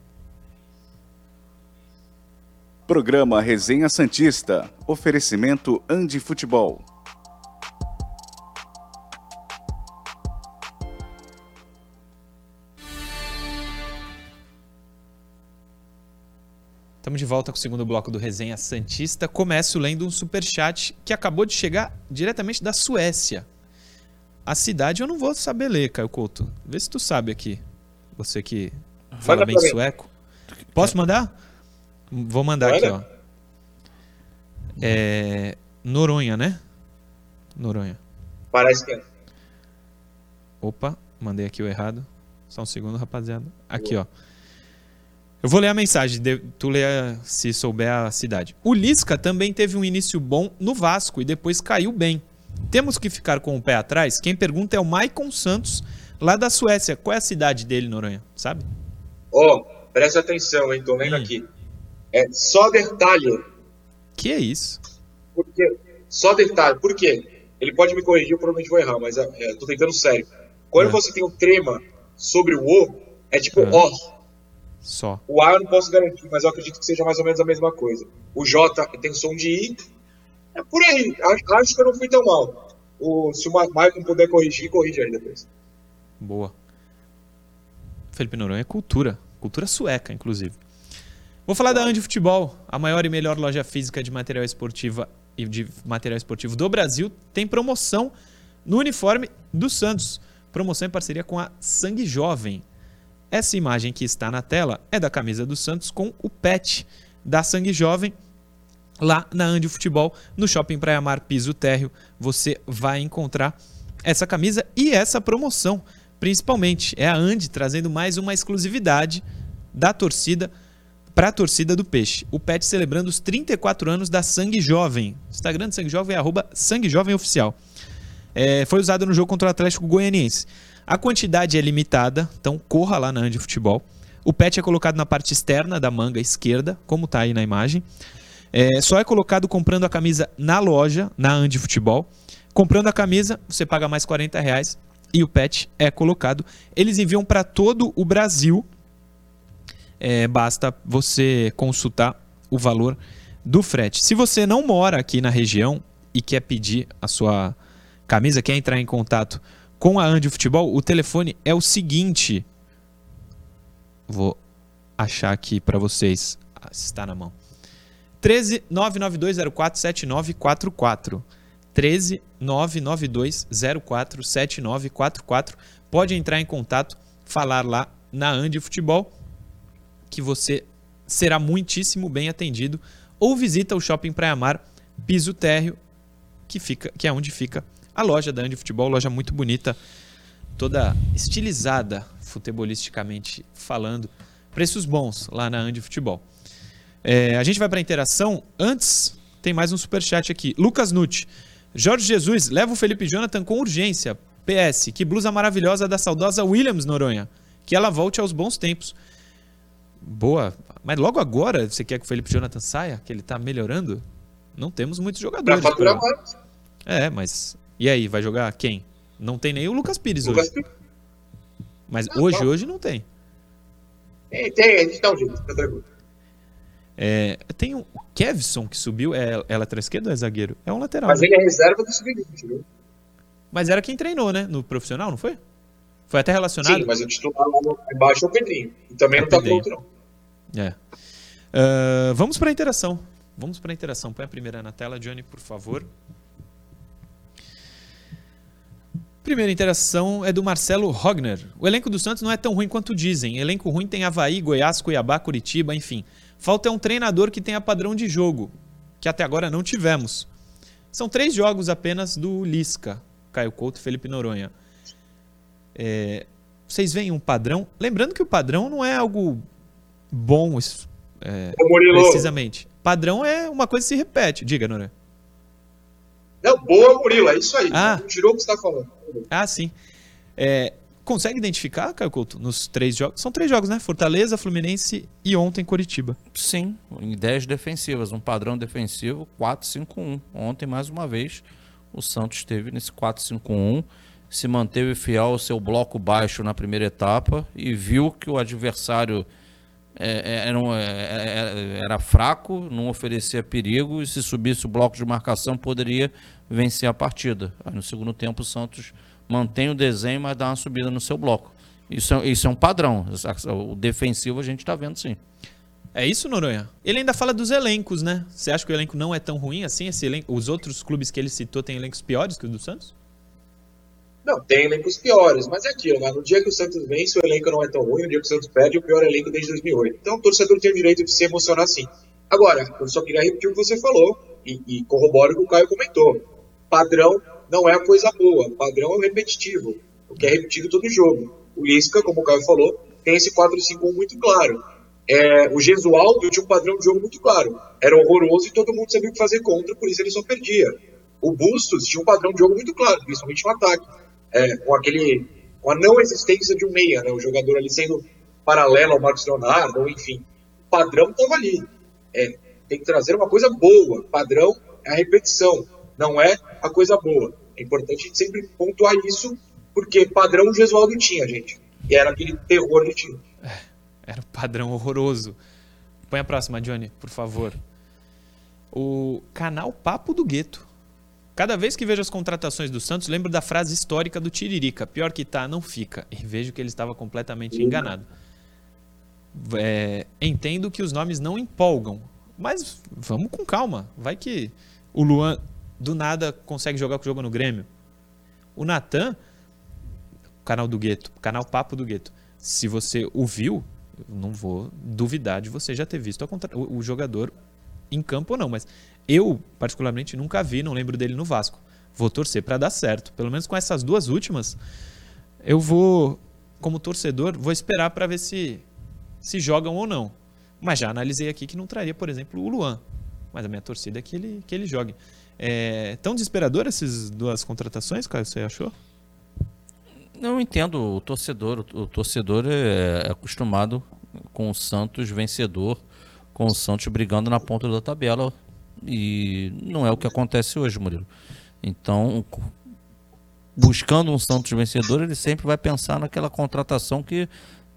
[SPEAKER 1] Programa Resenha Santista. Oferecimento Andi Futebol.
[SPEAKER 2] Estamos de volta com o segundo bloco do Resenha Santista. Começo lendo um superchat que acabou de chegar diretamente da Suécia. A cidade eu não vou saber ler, Caio Couto. Vê se tu sabe aqui. Você que fala
[SPEAKER 4] Manda
[SPEAKER 2] bem sueco. Posso mandar? Vou mandar aqui, ó. É... Noronha, né? Noronha.
[SPEAKER 4] Parece que é.
[SPEAKER 2] Opa, mandei aqui o errado. Só um segundo, rapaziada. Aqui, ó. Eu vou ler a mensagem, de- tu lê se souber a cidade. O Lisca também teve um início bom no Vasco e depois caiu bem. Temos que ficar com o pé atrás? Quem pergunta é o Maicon Santos, lá da Suécia. Qual é a cidade dele, Noronha? Sabe?
[SPEAKER 4] Ó, presta atenção, hein? Tô lendo
[SPEAKER 2] Hum.
[SPEAKER 4] aqui. É Sodertalje.
[SPEAKER 2] Que é isso?
[SPEAKER 4] Por quê? Sodertalje. Por quê? Ele pode me corrigir, eu provavelmente vou errar, mas é, é, tô tentando sério. Quando
[SPEAKER 2] É.
[SPEAKER 4] você tem o trema sobre o O, é tipo
[SPEAKER 2] É.
[SPEAKER 4] ó.
[SPEAKER 2] Só.
[SPEAKER 4] O A eu não posso garantir, mas eu acredito que seja mais ou menos a mesma coisa. O J tem som de I. É por aí. Acho, acho que eu não fui tão mal. O, se o Maicon puder corrigir, corrige aí depois.
[SPEAKER 2] Boa. Felipe Noronha é cultura. Cultura sueca, inclusive. Vou falar da Andi Futebol, a maior e melhor loja física de material esportiva e de material esportivo do Brasil. Tem promoção no uniforme do Santos. Promoção em parceria com a Sangue Jovem. Essa imagem que está na tela é da camisa do Santos com o pet da Sangue Jovem lá na Andi Futebol, no Shopping Praia Mar Piso Térreo. Você vai encontrar essa camisa e essa promoção. Principalmente, é a Andy trazendo mais uma exclusividade da torcida para a torcida do Peixe. O Pet celebrando os 34 anos da Sangue Jovem. Instagram Sangue Jovem é arroba Sangue Jovem Oficial. É, foi usado no jogo contra o Atlético Goianiense. A quantidade é limitada, então corra lá na Andy Futebol. O pet é colocado na parte externa da manga esquerda, como está aí na imagem. É, só é colocado comprando a camisa na loja, na Andy Futebol. Comprando a camisa, você paga mais 40 reais e o pet é colocado. Eles enviam para todo o Brasil. É, basta você consultar o valor do frete. Se você não mora aqui na região e quer pedir a sua camisa, quer entrar em contato com a Andy Futebol, o telefone é o seguinte. Vou achar aqui para vocês. Ah, está na mão. 13 99204 7944. 13 992 04 7944. Pode entrar em contato, falar lá na Andi Futebol, que você será muitíssimo bem atendido. Ou visita o Shopping Praia Mar, piso térreo, que, fica, que é onde fica a loja da Andi Futebol, loja muito bonita, toda estilizada futebolisticamente falando. Preços bons lá na Andi Futebol. É, a gente vai para a interação. Antes, tem mais um superchat aqui. Lucas Nutti. Jorge Jesus, leva o Felipe Jonathan com urgência. PS, que blusa maravilhosa da saudosa Williams Noronha. Que ela volte aos bons tempos. Boa. Mas logo agora você quer que o Felipe Jonathan saia? Que ele tá melhorando? Não temos muitos jogadores.
[SPEAKER 4] Pra faturar mais.
[SPEAKER 2] É, mas. E aí, vai jogar quem? Não tem nem o Lucas Pires
[SPEAKER 4] Lucas
[SPEAKER 2] hoje.
[SPEAKER 4] Pires.
[SPEAKER 2] Mas
[SPEAKER 4] Não,
[SPEAKER 2] hoje,
[SPEAKER 4] não.
[SPEAKER 2] hoje não tem.
[SPEAKER 4] Tem, tem, a gente dá um jeito, tranquilo.
[SPEAKER 2] É, tem o Kevson que subiu. É, é lateral esquerdo ou é zagueiro? É um lateral.
[SPEAKER 4] Mas
[SPEAKER 2] né?
[SPEAKER 4] ele é reserva do sub-20, viu?
[SPEAKER 2] Mas era quem treinou, né? No profissional, não foi? Foi até relacionado?
[SPEAKER 4] Sim, mas o titular lá embaixo é o Pedrinho. E também
[SPEAKER 2] É
[SPEAKER 4] não tá
[SPEAKER 2] Pedrinho.
[SPEAKER 4] não.
[SPEAKER 2] É. Ah, vamos para a interação. Vamos para a interação. Põe a primeira na tela, Johnny, por favor. Primeira interação é do Marcelo Rogner. O elenco do Santos não é tão ruim quanto dizem. Elenco ruim tem Havaí, Goiás, Cuiabá, Curitiba, enfim. Falta é um treinador que tenha padrão de jogo, que até agora não tivemos. São três jogos apenas do Lisca, Caio Couto e Felipe Noronha. É, vocês veem um padrão? Lembrando que o padrão não é algo bom é,
[SPEAKER 4] Murilo.
[SPEAKER 2] precisamente. Padrão é uma coisa que se repete. Diga, Noronha.
[SPEAKER 4] Não, boa, Murilo, é isso aí.
[SPEAKER 2] Ah.
[SPEAKER 4] Tirou o que você tá falando.
[SPEAKER 2] Ah, sim. É, consegue identificar, Caio Couto, nos três jogos? São três jogos, né? Fortaleza, Fluminense e ontem Curitiba.
[SPEAKER 3] Sim, em ideias defensivas, um padrão defensivo 4-5-1. Ontem, mais uma vez, o Santos esteve nesse 4-5-1, se manteve fiel ao seu bloco baixo na primeira etapa e viu que o adversário é, é, era, é, era fraco, não oferecia perigo e se subisse o bloco de marcação poderia vencer a partida. Aí no segundo tempo o Santos mantém o desenho, mas dá uma subida no seu bloco. Isso é, isso é um padrão. O defensivo a gente está vendo sim.
[SPEAKER 2] É isso, Noronha? Ele ainda fala dos elencos, né? Você acha que o elenco não é tão ruim assim? Esse elenco, os outros clubes que ele citou têm elencos piores que o do Santos?
[SPEAKER 4] Não, tem elencos piores, mas é aquilo, né? No dia que o Santos vence, o elenco não é tão ruim, no dia que o Santos perde, é o pior elenco desde 2008. Então o torcedor tem o direito de se emocionar sim. Agora, eu só queria repetir o que você falou e, e corroboro o que o Caio comentou. Padrão não é a coisa boa, padrão é o repetitivo, o que é repetido todo jogo. O Lisca, como o Caio falou, tem esse 4-5-1 muito claro. É, o Gesualdo tinha um padrão de jogo muito claro. Era horroroso e todo mundo sabia o que fazer contra, por isso ele só perdia. O Bustos tinha um padrão de jogo muito claro, principalmente no ataque. É, com aquele. com a não existência de um meia, né? O jogador ali sendo paralelo ao Marcos Leonardo, ou enfim. O padrão estava ali. É, tem que trazer uma coisa boa. Padrão é a repetição, não é a coisa boa. É importante a gente sempre pontuar isso, porque padrão o Gesualdo tinha, gente. E era aquele terror de time.
[SPEAKER 2] Era um padrão horroroso. Põe a próxima, Johnny, por favor. O canal Papo do Gueto. Cada vez que vejo as contratações do Santos, lembro da frase histórica do Tiririca: pior que tá, não fica. E vejo que ele estava completamente enganado. É, entendo que os nomes não empolgam, mas vamos com calma. Vai que o Luan do nada consegue jogar o jogo no Grêmio. O Natan, canal do Gueto, canal Papo do Gueto. Se você o viu, eu não vou duvidar de você já ter visto contra- o, o jogador em campo ou não, mas eu, particularmente, nunca vi, não lembro dele no Vasco. Vou torcer para dar certo. Pelo menos com essas duas últimas, eu vou, como torcedor, vou esperar para ver se, se jogam ou não. Mas já analisei aqui que não traria, por exemplo, o Luan. Mas a minha torcida é que ele, que ele jogue. É, tão desesperador essas duas contratações, Caio, você achou?
[SPEAKER 3] Eu entendo o torcedor. O torcedor é é acostumado com o Santos vencedor, com o Santos brigando na ponta da tabela. E não é o que acontece hoje, Murilo. Então, buscando um Santos vencedor, ele sempre vai pensar naquela contratação que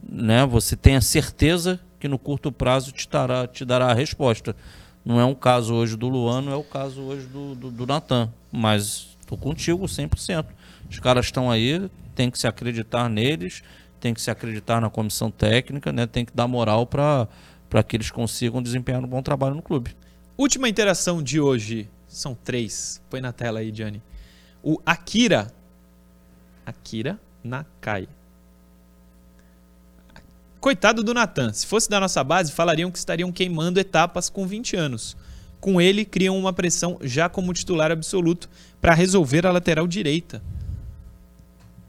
[SPEAKER 3] né, você tenha certeza que no curto prazo te dará, te dará a resposta. Não é um caso hoje do Luan, não é o caso hoje do, do, do Natan. Mas estou contigo 100%. Os caras estão aí, tem que se acreditar neles, tem que se acreditar na comissão técnica, né? tem que dar moral para que eles consigam desempenhar um bom trabalho no clube.
[SPEAKER 2] Última interação de hoje São três. Põe na tela aí, Johnny. O Akira. Akira Nakai. Coitado do Natan. Se fosse da nossa base, falariam que estariam queimando etapas com 20 anos. Com ele, criam uma pressão já como titular absoluto para resolver a lateral direita.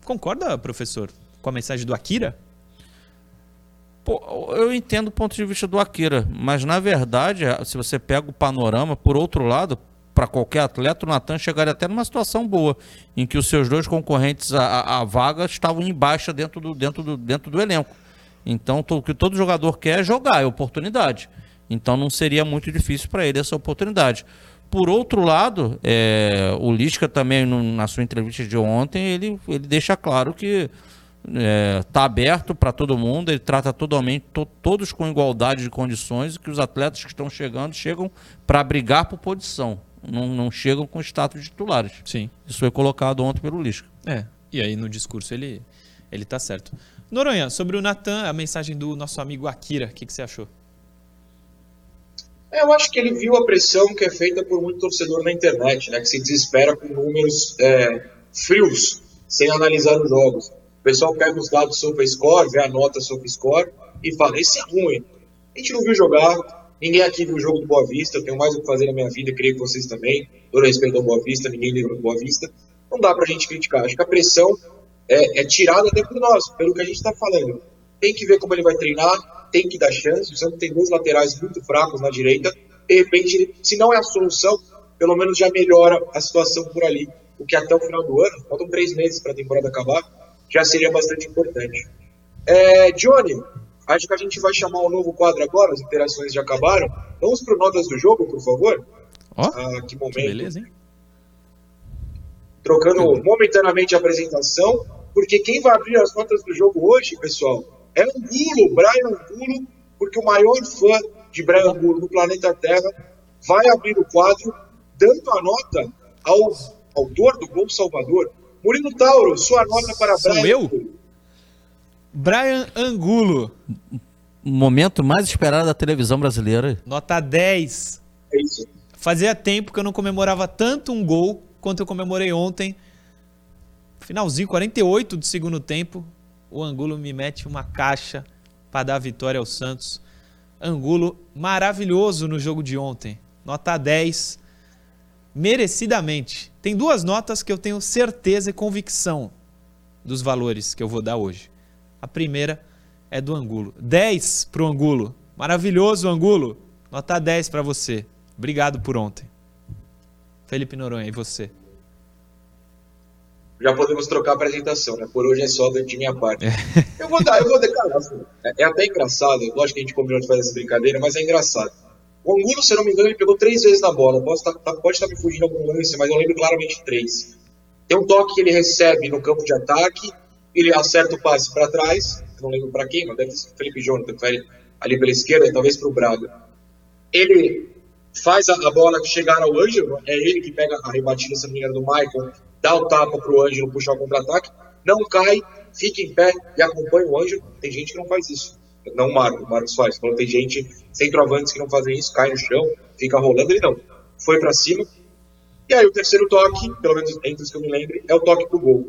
[SPEAKER 2] Concorda, professor, com a mensagem do Akira?
[SPEAKER 3] Pô, eu entendo o ponto de vista do Akira, mas na verdade, se você pega o panorama, por outro lado, para qualquer atleta, o Natan chegaria até numa situação boa, em que os seus dois concorrentes à, vaga estavam em baixa dentro do, dentro do, dentro do elenco. Então, o que todo jogador quer é jogar, é oportunidade. Então, não seria muito difícil para ele essa oportunidade. Por outro lado, é, o Lisca também, no, na sua entrevista de ontem, ele, ele deixa claro que está é, tá aberto para todo mundo, ele trata totalmente, to, todos com igualdade de condições e que os atletas que estão chegando chegam para brigar por posição, não, não chegam com status de titulares.
[SPEAKER 2] Sim.
[SPEAKER 3] Isso foi colocado ontem pelo Lisca.
[SPEAKER 2] É, e aí no discurso ele, ele tá certo. Noronha, sobre o Natan, a mensagem do nosso amigo Akira, o que, que você achou?
[SPEAKER 4] É, eu acho que ele viu a pressão que é feita por muito torcedor na internet, né, que se desespera com números é, frios, sem analisar os jogos. O pessoal pega os dados sobre score, vê a nota sobre score e fala: esse é ruim. A gente não viu jogar, ninguém aqui viu o jogo do Boa Vista, eu tenho mais o que fazer na minha vida, creio que vocês também. Todo respeito ao Boa Vista, ninguém liga do Boa Vista. Não dá pra gente criticar. Acho que a pressão é, é tirada até por nós, pelo que a gente está falando. Tem que ver como ele vai treinar, tem que dar chance. O Santos tem dois laterais muito fracos na direita. De repente, se não é a solução, pelo menos já melhora a situação por ali. O que até o final do ano, faltam três meses para a temporada acabar, já seria bastante importante. É, Johnny, acho que a gente vai chamar um novo quadro agora, as interações já acabaram. Vamos para notas do jogo, por favor.
[SPEAKER 2] Ó, oh, ah, que momento. Que beleza, hein?
[SPEAKER 4] Trocando momentaneamente a apresentação porque quem vai abrir as notas do jogo hoje, pessoal, é Angulo, Brian Angulo, porque o maior fã de Brian Angulo no planeta Terra vai abrir o quadro dando a nota ao autor do gol Salvador. Murilo Tauro, sua nota para
[SPEAKER 2] Sou Brian eu? Angulo. Brian Angulo.
[SPEAKER 3] Momento mais esperado da televisão brasileira.
[SPEAKER 2] Nota 10.
[SPEAKER 4] É isso.
[SPEAKER 2] Fazia tempo que eu não comemorava tanto um gol quanto eu comemorei ontem Finalzinho, 48 do segundo tempo, o Angulo me mete uma caixa para dar vitória ao Santos. Angulo maravilhoso no jogo de ontem. Nota 10, merecidamente. Tem duas notas que eu tenho certeza e convicção dos valores que eu vou dar hoje. A primeira é do Angulo. 10 pro Angulo. Maravilhoso, Angulo. Nota 10 para você. Obrigado por ontem. Felipe Noronha, e você?
[SPEAKER 4] Já podemos trocar a apresentação, né? Por hoje é só de minha parte. É. Eu vou dar, eu vou declarar. Assim, é, é, até engraçado, lógico que a gente combinou de fazer essa brincadeira, mas é engraçado. O Angulo, se eu não me engano, ele pegou três vezes na bola. Pode estar, tá, pode estar me fugindo algum lance, mas eu lembro claramente três. Tem um toque que ele recebe no campo de ataque, ele acerta o passe para trás, não lembro para quem, mas deve ser o Felipe Jonathan, ali pela esquerda, talvez para o Braga. Ele faz a, a bola chegar ao Ângelo, é ele que pega a rebatida, se não me engano, do Michael, dá o tapa pro Ângelo puxar o contra-ataque, não cai, fica em pé e acompanha o Ângelo. Tem gente que não faz isso. Não o Marcos, o Marcos faz. Quando tem gente, centroavantes que não fazem isso, cai no chão, fica rolando, ele não. Foi para cima. E aí o terceiro toque, pelo menos entre os que eu me lembre, é o toque pro gol.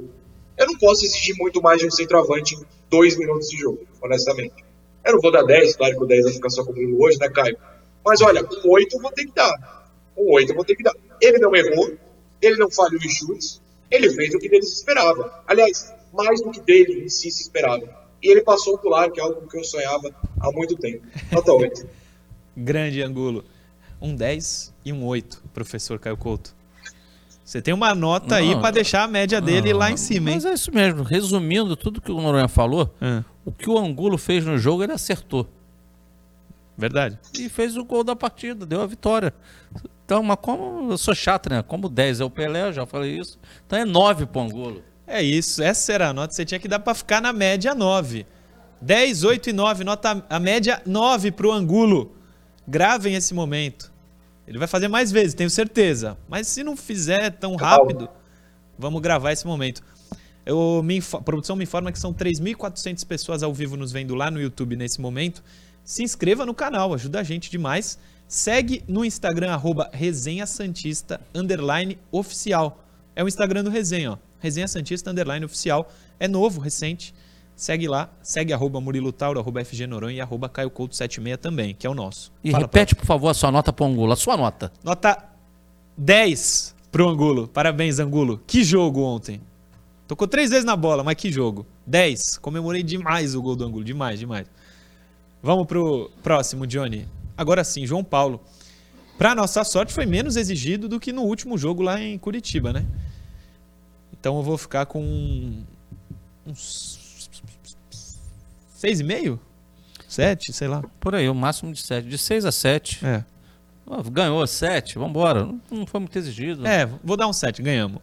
[SPEAKER 4] Eu não posso exigir muito mais de um centroavante em dois minutos de jogo, honestamente. Eu não vou dar 10, claro que o 10 vai ficar só comigo hoje, né, Caio? Mas olha, um 8 eu vou ter que dar. Um 8 eu vou ter que dar. Ele não errou, ele não falhou em chutes, ele fez o que dele se esperava. Aliás, mais do que dele em si se esperava. E ele passou por lá, que é algo que eu sonhava há muito tempo. Nota 8.
[SPEAKER 2] Grande Angulo. Um 10 e um 8, professor Caio Couto. Você tem uma nota não, aí para deixar a média dele não, lá em cima, hein?
[SPEAKER 3] Mas é isso mesmo. Resumindo tudo que o Noronha falou, é. o que o Angulo fez no jogo, ele acertou.
[SPEAKER 2] Verdade.
[SPEAKER 3] E fez o gol da partida, deu a vitória. Então, mas como eu sou chato, né? Como 10 é o Pelé, já falei isso. Então é 9 pro Angulo.
[SPEAKER 2] É isso, essa era a nota. Você tinha que dar para ficar na média 9. 10, 8 e 9, nota a média 9 pro Angulo. Gravem esse momento. Ele vai fazer mais vezes, tenho certeza. Mas se não fizer tão rápido, vamos gravar esse momento. Eu, me, a produção me informa que são 3.400 pessoas ao vivo nos vendo lá no YouTube nesse momento. Se inscreva no canal, ajuda a gente demais. Segue no Instagram, arroba Resenha Santista, underline oficial. É o Instagram do Resenha, ó. Resenha Santista, underline oficial. É novo, recente. Segue lá, segue arroba Murilo Tauro, arroba FG Noronha e arroba Caio Couto 76 também, que é o nosso.
[SPEAKER 3] E
[SPEAKER 2] Fala,
[SPEAKER 3] repete, por favor, a sua nota pro Angulo. A sua nota.
[SPEAKER 2] Nota 10 pro Angulo. Parabéns, Angulo. Que jogo ontem. Tocou três vezes na bola, mas que jogo. 10. Comemorei demais o gol do Angulo. Demais, demais. Vamos pro próximo, Johnny. Agora sim, João Paulo. Pra nossa sorte, foi menos exigido do que no último jogo lá em Curitiba, né? Então eu vou ficar com uns 6,5? 7, sei lá.
[SPEAKER 3] Por aí, o máximo de 7. De 6 a 7.
[SPEAKER 2] É.
[SPEAKER 3] Ganhou 7, vambora. Não- Não foi muito exigido.
[SPEAKER 2] É, vou dar um 7, ganhamos.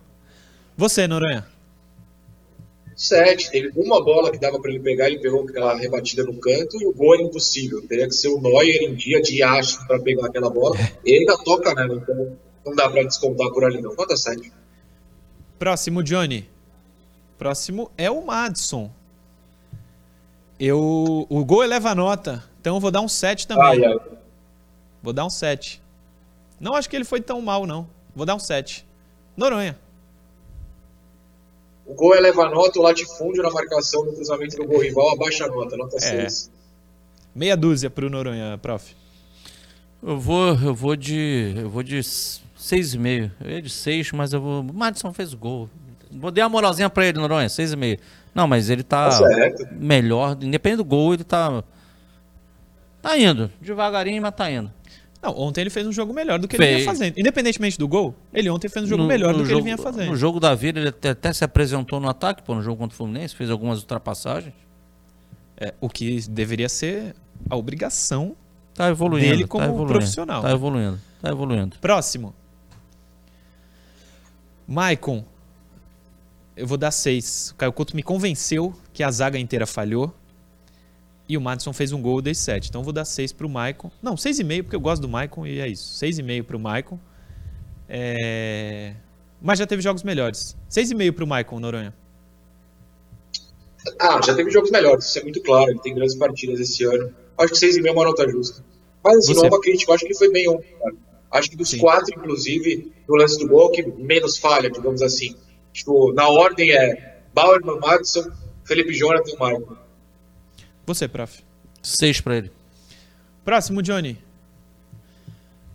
[SPEAKER 2] Você, Noronha?
[SPEAKER 4] Sete, teve uma bola que dava para ele pegar, ele pegou aquela rebatida no canto e o gol era impossível. Teria que ser o Neuer em dia de acho para pegar aquela bola. Ele ainda toca nela, então não dá para descontar por ali não. Nota 7.
[SPEAKER 2] Próximo, Johnny. Próximo é o Madison. Eu, o gol eleva a nota, então eu vou dar um 7 também.
[SPEAKER 4] Ai, ai.
[SPEAKER 2] Vou dar um 7. Não acho que ele foi tão mal, não. Vou dar um 7. Noronha.
[SPEAKER 4] O gol eleva a nota, o latifúndio na marcação no cruzamento do gol rival abaixa a nota, nota
[SPEAKER 2] É.
[SPEAKER 4] 6.
[SPEAKER 2] Meia dúzia pro Noronha, prof.
[SPEAKER 3] Eu vou, eu vou de. Eu vou de 6,5. Eu ia de 6, mas eu vou. O Madison fez o gol. Vou dar uma moralzinha pra ele, Noronha, 6,5. Não, mas ele tá
[SPEAKER 4] Tá certo.
[SPEAKER 3] melhor. Independente do gol, ele tá. Tá indo. Devagarinho, mas tá indo.
[SPEAKER 2] Não, ontem ele fez um jogo melhor do que ele
[SPEAKER 3] Fez.
[SPEAKER 2] vinha fazendo. Independentemente do gol, ele ontem fez um jogo
[SPEAKER 3] No-
[SPEAKER 2] melhor
[SPEAKER 3] no
[SPEAKER 2] do que
[SPEAKER 3] jogo-
[SPEAKER 2] ele vinha fazendo.
[SPEAKER 3] No jogo da vida, ele até, até se apresentou no ataque, pô, no jogo contra o Fluminense, fez algumas ultrapassagens.
[SPEAKER 2] É, o que deveria ser a obrigação.
[SPEAKER 3] Tá evoluindo.
[SPEAKER 2] Dele
[SPEAKER 3] tá
[SPEAKER 2] como
[SPEAKER 3] evoluindo,
[SPEAKER 2] profissional.
[SPEAKER 3] Tá evoluindo. Tá evoluindo.
[SPEAKER 2] Próximo. Maicon. Eu vou dar 6. O Caio Couto me convenceu que a zaga inteira falhou. E o Madison fez um gol, eu dei 7. Então eu vou dar 6 pro Maicon. Não, 6,5 porque eu gosto do Maicon e é isso. 6,5 pro Maicon. É... Mas já teve jogos melhores. 6,5 pro Maicon, Noronha.
[SPEAKER 4] Ah, já teve jogos melhores, isso é muito claro. Ele tem grandes partidas esse ano. Acho que 6,5 é uma nota justa. Mas assim,
[SPEAKER 2] Você?
[SPEAKER 4] não é uma crítica, eu acho que ele foi bem ontem, cara. Acho que dos
[SPEAKER 2] Sim.
[SPEAKER 4] quatro, inclusive, no lance do gol, que menos falha, digamos assim. Tipo, na ordem é Bauerman, Madison, Felipe Jonathan e Marco.
[SPEAKER 2] Você, prof.
[SPEAKER 3] 6 pra ele.
[SPEAKER 2] Próximo, Johnny.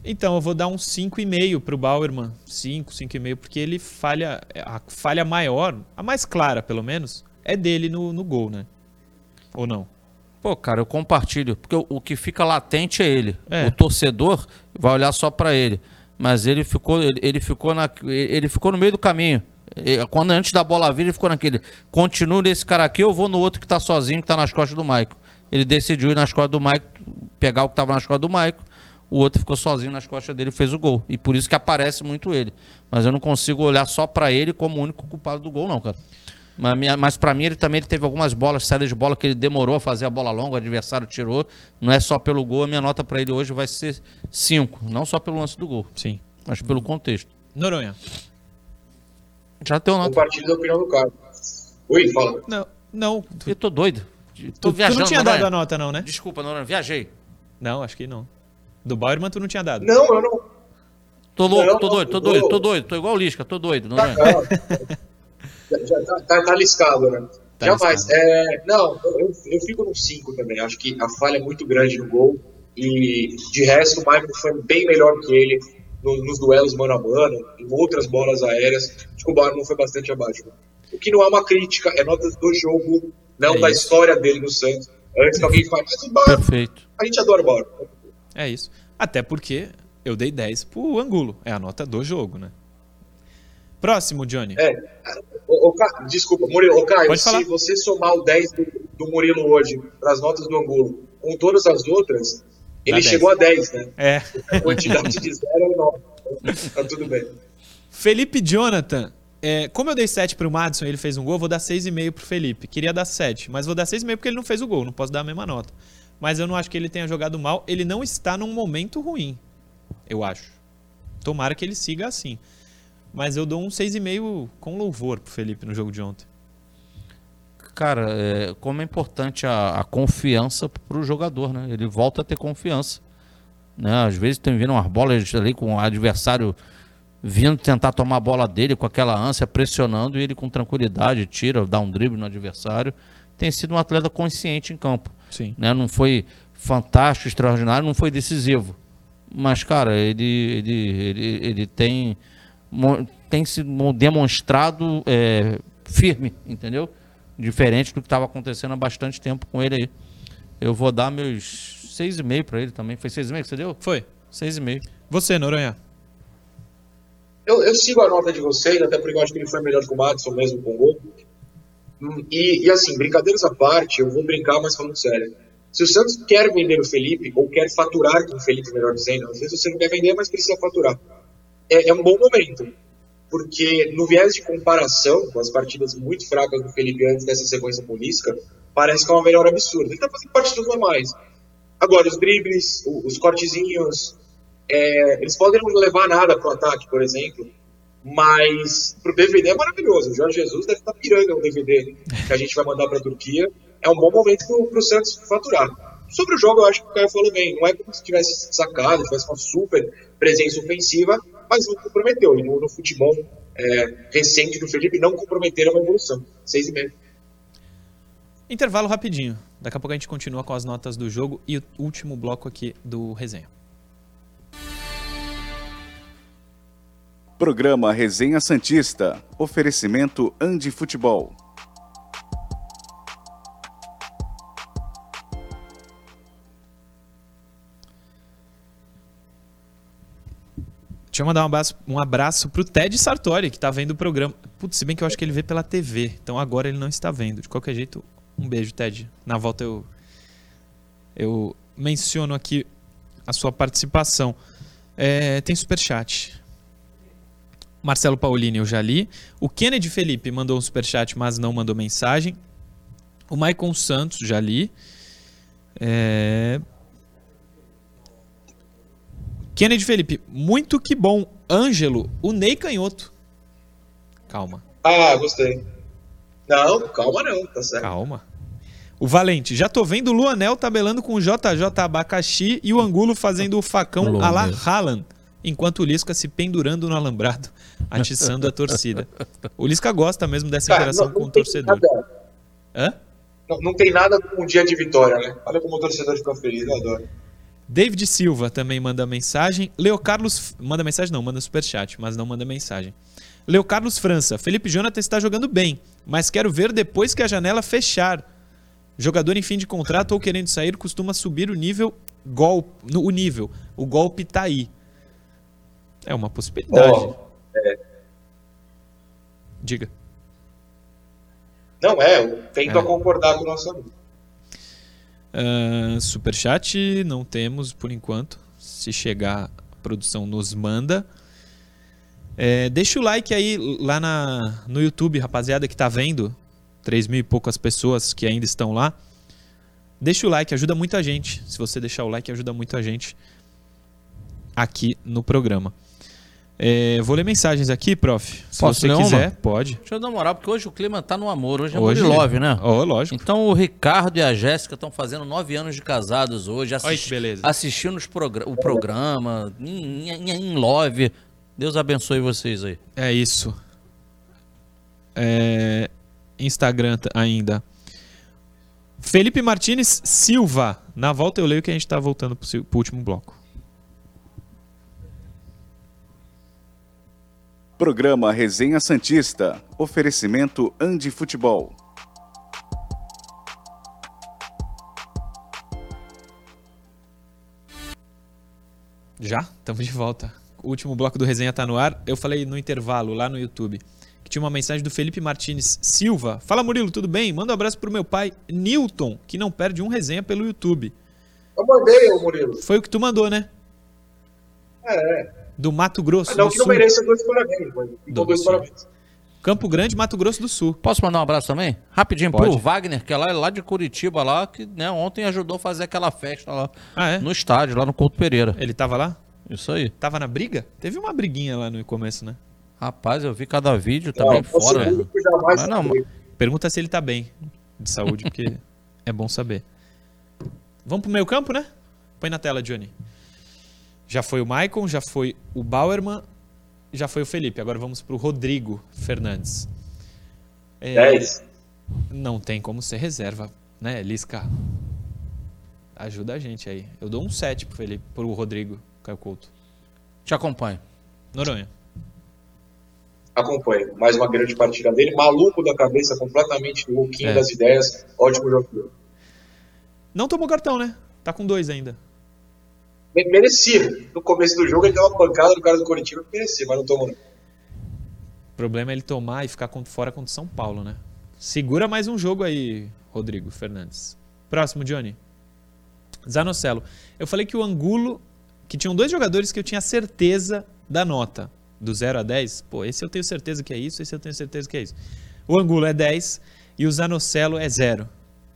[SPEAKER 2] Então, eu vou dar um 5,5 pro Bauerman. 5, 5,5, porque ele falha. A falha maior, a mais clara, pelo menos, é dele no, no gol, né? Ou não?
[SPEAKER 3] Pô, cara, eu compartilho. Porque o, o que fica latente é ele.
[SPEAKER 2] É.
[SPEAKER 3] O torcedor vai olhar só pra ele. Mas ele ficou, ele, ele ficou na, ele ficou no meio do caminho. E, Quando antes da bola vir, ele ficou naquele. Continuo nesse cara aqui, eu vou no outro que tá sozinho, que tá nas costas do Maico. Ele decidiu ir nas costas do Maico, pegar o que tava nas costas do Maico. O outro ficou sozinho nas costas dele e fez o gol. E por isso que aparece muito ele. Mas eu não consigo olhar só pra ele como o único culpado do gol, não, cara. Mas, mas para mim ele também ele teve algumas bolas, saídas de bola que ele demorou a fazer a bola longa, o adversário tirou. Não é só pelo gol, a minha nota para ele hoje vai ser 5. Não só pelo lance do gol,
[SPEAKER 2] Sim.
[SPEAKER 3] mas pelo contexto.
[SPEAKER 2] Noronha.
[SPEAKER 3] Já deu nota.
[SPEAKER 4] Compartilho da opinião do cara. Oi, fala.
[SPEAKER 2] Não, não. Tu,
[SPEAKER 3] Eu tô doido.
[SPEAKER 2] tu-
[SPEAKER 3] Tô
[SPEAKER 2] tu
[SPEAKER 3] viajando.
[SPEAKER 2] não tinha dado a nota, não, né?
[SPEAKER 3] Desculpa, Noronha, viajei.
[SPEAKER 2] Não, acho que não. Do Bauerman tu não tinha dado.
[SPEAKER 4] Não, eu não.
[SPEAKER 3] Tô louco,
[SPEAKER 4] Não,
[SPEAKER 3] tô
[SPEAKER 4] não,
[SPEAKER 3] doido, tô
[SPEAKER 4] não.
[SPEAKER 3] doido, tô doido. Tô igual o Lisca, tô doido,
[SPEAKER 4] Tá,
[SPEAKER 3] Noronha.
[SPEAKER 4] calma. já, já tá, tá, tá liscado, né?
[SPEAKER 2] Tá
[SPEAKER 4] Jamais.
[SPEAKER 2] liscado.
[SPEAKER 4] É, não, eu, eu fico no 5 também. Acho que a falha é muito grande no gol. E de resto, o Michael foi bem melhor que ele no- nos duelos mano a mano, em outras bolas aéreas. Acho que o Bauerman foi bastante abaixo. O que não é uma crítica, é notas do jogo, não
[SPEAKER 2] É
[SPEAKER 4] da
[SPEAKER 2] isso.
[SPEAKER 4] história dele no Santos. Antes que alguém fale, mas o Bauerman,
[SPEAKER 3] Perfeito.
[SPEAKER 4] a gente adora o Bauerman.
[SPEAKER 2] É isso. Até porque eu dei 10 pro Angulo. É a nota do jogo, né? Próximo, Johnny.
[SPEAKER 4] É. Ô, ô, Ca- desculpa, Murilo, ô, Caio,
[SPEAKER 2] Pode falar.
[SPEAKER 4] se você somar o 10 do, do Murilo hoje para as notas do Angulo com todas as outras, ele
[SPEAKER 2] 10.
[SPEAKER 4] chegou a 10, né?
[SPEAKER 2] É.
[SPEAKER 4] A quantidade de zero é 9. Tá tudo bem.
[SPEAKER 2] Felipe Jonathan. é, como eu dei 7 pro Madison e ele fez um gol, vou dar 6,5 pro Felipe. Queria dar 7, mas vou dar 6,5 porque ele não fez o gol, não posso dar a mesma nota. Mas eu não acho que ele tenha jogado mal. Ele não está num momento ruim, eu acho. Tomara que ele siga assim. Mas eu dou um 6,5 com louvor pro Felipe no jogo de ontem.
[SPEAKER 3] Cara, é, como é importante a, a confiança pro jogador, né? Ele volta a ter confiança. Né? Às vezes tem vindo umas bolas ali com o adversário vindo tentar tomar a bola dele com aquela ânsia, pressionando, e ele com tranquilidade tira, dá um drible no adversário. Tem sido um atleta consciente em campo.
[SPEAKER 2] Sim.
[SPEAKER 3] Né? Não foi fantástico, extraordinário, não foi decisivo. Mas, cara, ele, ele, ele, ele tem, tem se mo- demonstrado é, firme, entendeu? Diferente do que estava acontecendo há bastante tempo com ele aí. Eu vou dar meus seis e meio para ele também. Foi seis e meio que você deu?
[SPEAKER 2] Foi.
[SPEAKER 3] Seis e meio.
[SPEAKER 2] Você, Noronha.
[SPEAKER 4] Eu, eu sigo a nota de vocês, até porque eu acho que ele foi melhor que o Madison mesmo com o gol. Hum, E, e assim, brincadeiras à parte, eu vou brincar, mas falando sério. Se o Santos quer vender o Felipe, ou quer faturar com o Felipe, melhor dizendo, às vezes você não quer vender, mas precisa faturar. É, é um bom momento. Porque no viés de comparação com as partidas muito fracas do Felipe antes dessa sequência política, parece que é uma melhora absurda. Ele tá fazendo partidas normais. Agora, os dribles, o- os cortezinhos, é, eles podem não levar nada pro ataque, por exemplo, mas pro DVD é maravilhoso. O Jorge Jesus deve estar pirando um DVD que a gente vai mandar pra Turquia. É um bom momento pro, pro Santos faturar. Sobre o jogo, eu acho que o Caio falou bem. Não é como se tivesse sacado, tivesse uma super presença ofensiva, mas não comprometeu. E no, no futebol é, recente do Felipe, não comprometeram a evolução. Seis e meio.
[SPEAKER 2] Intervalo rapidinho. Daqui a pouco a gente continua com as notas do jogo e o último bloco aqui do resenha.
[SPEAKER 1] Programa Resenha Santista. Oferecimento Andi Futebol.
[SPEAKER 2] Deixa eu mandar um abraço, um abraço pro Ted Sartori, que tá vendo o programa. Putz, se bem que eu acho que ele vê pela TV. Então agora ele não está vendo. De qualquer jeito, um beijo, Ted. Na volta eu, eu menciono aqui a sua participação. É, tem superchat. Marcelo Paulini, eu já li. O Kennedy Felipe mandou um superchat, mas não mandou mensagem. O Maicon Santos, já li. É, Kennedy Felipe, muito que bom. Ângelo, o Ney Canhoto. Calma,
[SPEAKER 4] Ah, gostei. Não, calma não, tá certo.
[SPEAKER 2] calma. O Valente, já tô vendo o Luanel tabelando com o JJ Abacaxi e o Angulo fazendo o facão a la Haaland, enquanto o Lisca se pendurando no alambrado, atiçando a torcida. O Lisca gosta mesmo dessa
[SPEAKER 4] Cara,
[SPEAKER 2] interação
[SPEAKER 4] não-
[SPEAKER 2] com
[SPEAKER 4] não
[SPEAKER 2] o
[SPEAKER 4] tem
[SPEAKER 2] torcedor.
[SPEAKER 4] nada-
[SPEAKER 2] Hã?
[SPEAKER 4] Não, não tem nada com um dia de vitória, né? Olha como o torcedor fica feliz, eu adoro.
[SPEAKER 2] David Silva também manda mensagem. Leo Carlos. Manda mensagem, não, manda superchat, mas não manda mensagem. Leo Carlos França. Felipe Jonathan está jogando bem, mas quero ver depois que a janela fechar. Jogador em fim de contrato ou querendo sair costuma subir o nível golpe. O nível. O golpe tá aí. É uma possibilidade.
[SPEAKER 4] Ó,
[SPEAKER 2] Diga.
[SPEAKER 4] não é, eu tento
[SPEAKER 2] É.
[SPEAKER 4] a concordar com o nosso amigo.
[SPEAKER 2] Ah, superchat não temos por enquanto. Se chegar, a produção nos manda. É, deixa o like aí lá na, no YouTube, rapaziada que tá vendo. 3 mil e poucas pessoas que ainda estão lá. Deixa o like, ajuda muito a gente. Se você deixar o like, ajuda muito a gente aqui no programa. É, vou ler mensagens aqui, prof. Se
[SPEAKER 3] Posso
[SPEAKER 2] você
[SPEAKER 3] ler uma?
[SPEAKER 2] quiser, pode.
[SPEAKER 3] Deixa eu dar uma moral, porque hoje o clima tá no amor. Hoje é
[SPEAKER 2] Hoje-
[SPEAKER 3] hoje... love, né?
[SPEAKER 2] Ó, lógico.
[SPEAKER 3] Então o Ricardo e a Jéssica estão fazendo nove anos de casados hoje,
[SPEAKER 2] Olha
[SPEAKER 3] assisti-
[SPEAKER 2] que beleza.
[SPEAKER 3] assistindo os progra- o programa, em, em- em love. Deus abençoe vocês aí.
[SPEAKER 2] É isso. É, Instagram ainda. Felipe Martinez Silva. Na volta eu leio que a gente tá voltando pro, se- pro último bloco.
[SPEAKER 1] Programa Resenha Santista. Oferecimento Andi Futebol.
[SPEAKER 2] Já? Estamos de volta. O último bloco do resenha tá no ar. Eu falei no intervalo lá no YouTube que tinha uma mensagem do Felipe Martinez Silva. Fala Murilo, tudo bem? Manda um abraço pro meu pai Newton, que não perde um resenha pelo YouTube.
[SPEAKER 4] Eu mandei, ô Murilo.
[SPEAKER 2] Foi o que tu mandou, né?
[SPEAKER 4] É,
[SPEAKER 2] Do Mato Grosso
[SPEAKER 4] não
[SPEAKER 2] do
[SPEAKER 4] que não
[SPEAKER 2] Sul.
[SPEAKER 4] mereça dois parabéns, mas ficou
[SPEAKER 2] Do
[SPEAKER 4] dois parabéns.
[SPEAKER 2] Campo Grande, Mato Grosso do Sul.
[SPEAKER 3] Posso mandar um abraço também? Rapidinho
[SPEAKER 2] Pode.
[SPEAKER 3] pro Wagner, que é lá, lá de Curitiba, lá, que né, ontem ajudou a fazer aquela festa lá
[SPEAKER 2] Ah, é?
[SPEAKER 3] no estádio, lá no Couto Pereira.
[SPEAKER 2] Ele tava lá?
[SPEAKER 3] Isso aí.
[SPEAKER 2] Tava na briga? Teve uma briguinha lá no começo, né?
[SPEAKER 3] Rapaz, eu vi cada vídeo também
[SPEAKER 4] Não,
[SPEAKER 3] fora.
[SPEAKER 4] jamais
[SPEAKER 3] Mas não,
[SPEAKER 4] foi.
[SPEAKER 2] Pergunta se ele tá bem. de saúde, porque é bom saber. Vamos pro meio campo, né? Põe na tela, Johnny. Já foi o Maicon, já foi o Bauerman, já foi o Felipe. Agora vamos pro Rodrigo Fernandes. É,
[SPEAKER 4] 10.
[SPEAKER 2] não tem como ser reserva, né, Lisca? Ajuda a gente aí. Eu dou um 7 pro Felipe, pro Rodrigo Caio Couto.
[SPEAKER 3] Te acompanho.
[SPEAKER 2] Noronha.
[SPEAKER 4] Acompanho. Mais uma grande partida dele. Maluco da cabeça, completamente louquinho
[SPEAKER 2] É.
[SPEAKER 4] das ideias. Ótimo jogador.
[SPEAKER 2] Não tomou cartão, né? Tá com dois ainda.
[SPEAKER 4] Me- Merecia. No começo do jogo ele deu uma pancada no cara do Coritiba merecia, mas não tomou.
[SPEAKER 2] O problema é ele tomar e ficar fora contra o São Paulo, né? Segura mais um jogo aí, Rodrigo Fernandes. Próximo, Johnny. Zanocelo. Eu falei que o Angulo, que tinham dois jogadores que eu tinha certeza da nota, do 0 a 10. Pô, esse eu tenho certeza que é isso, esse eu tenho certeza que é isso. O Angulo é 10 e o Zanocelo é 0.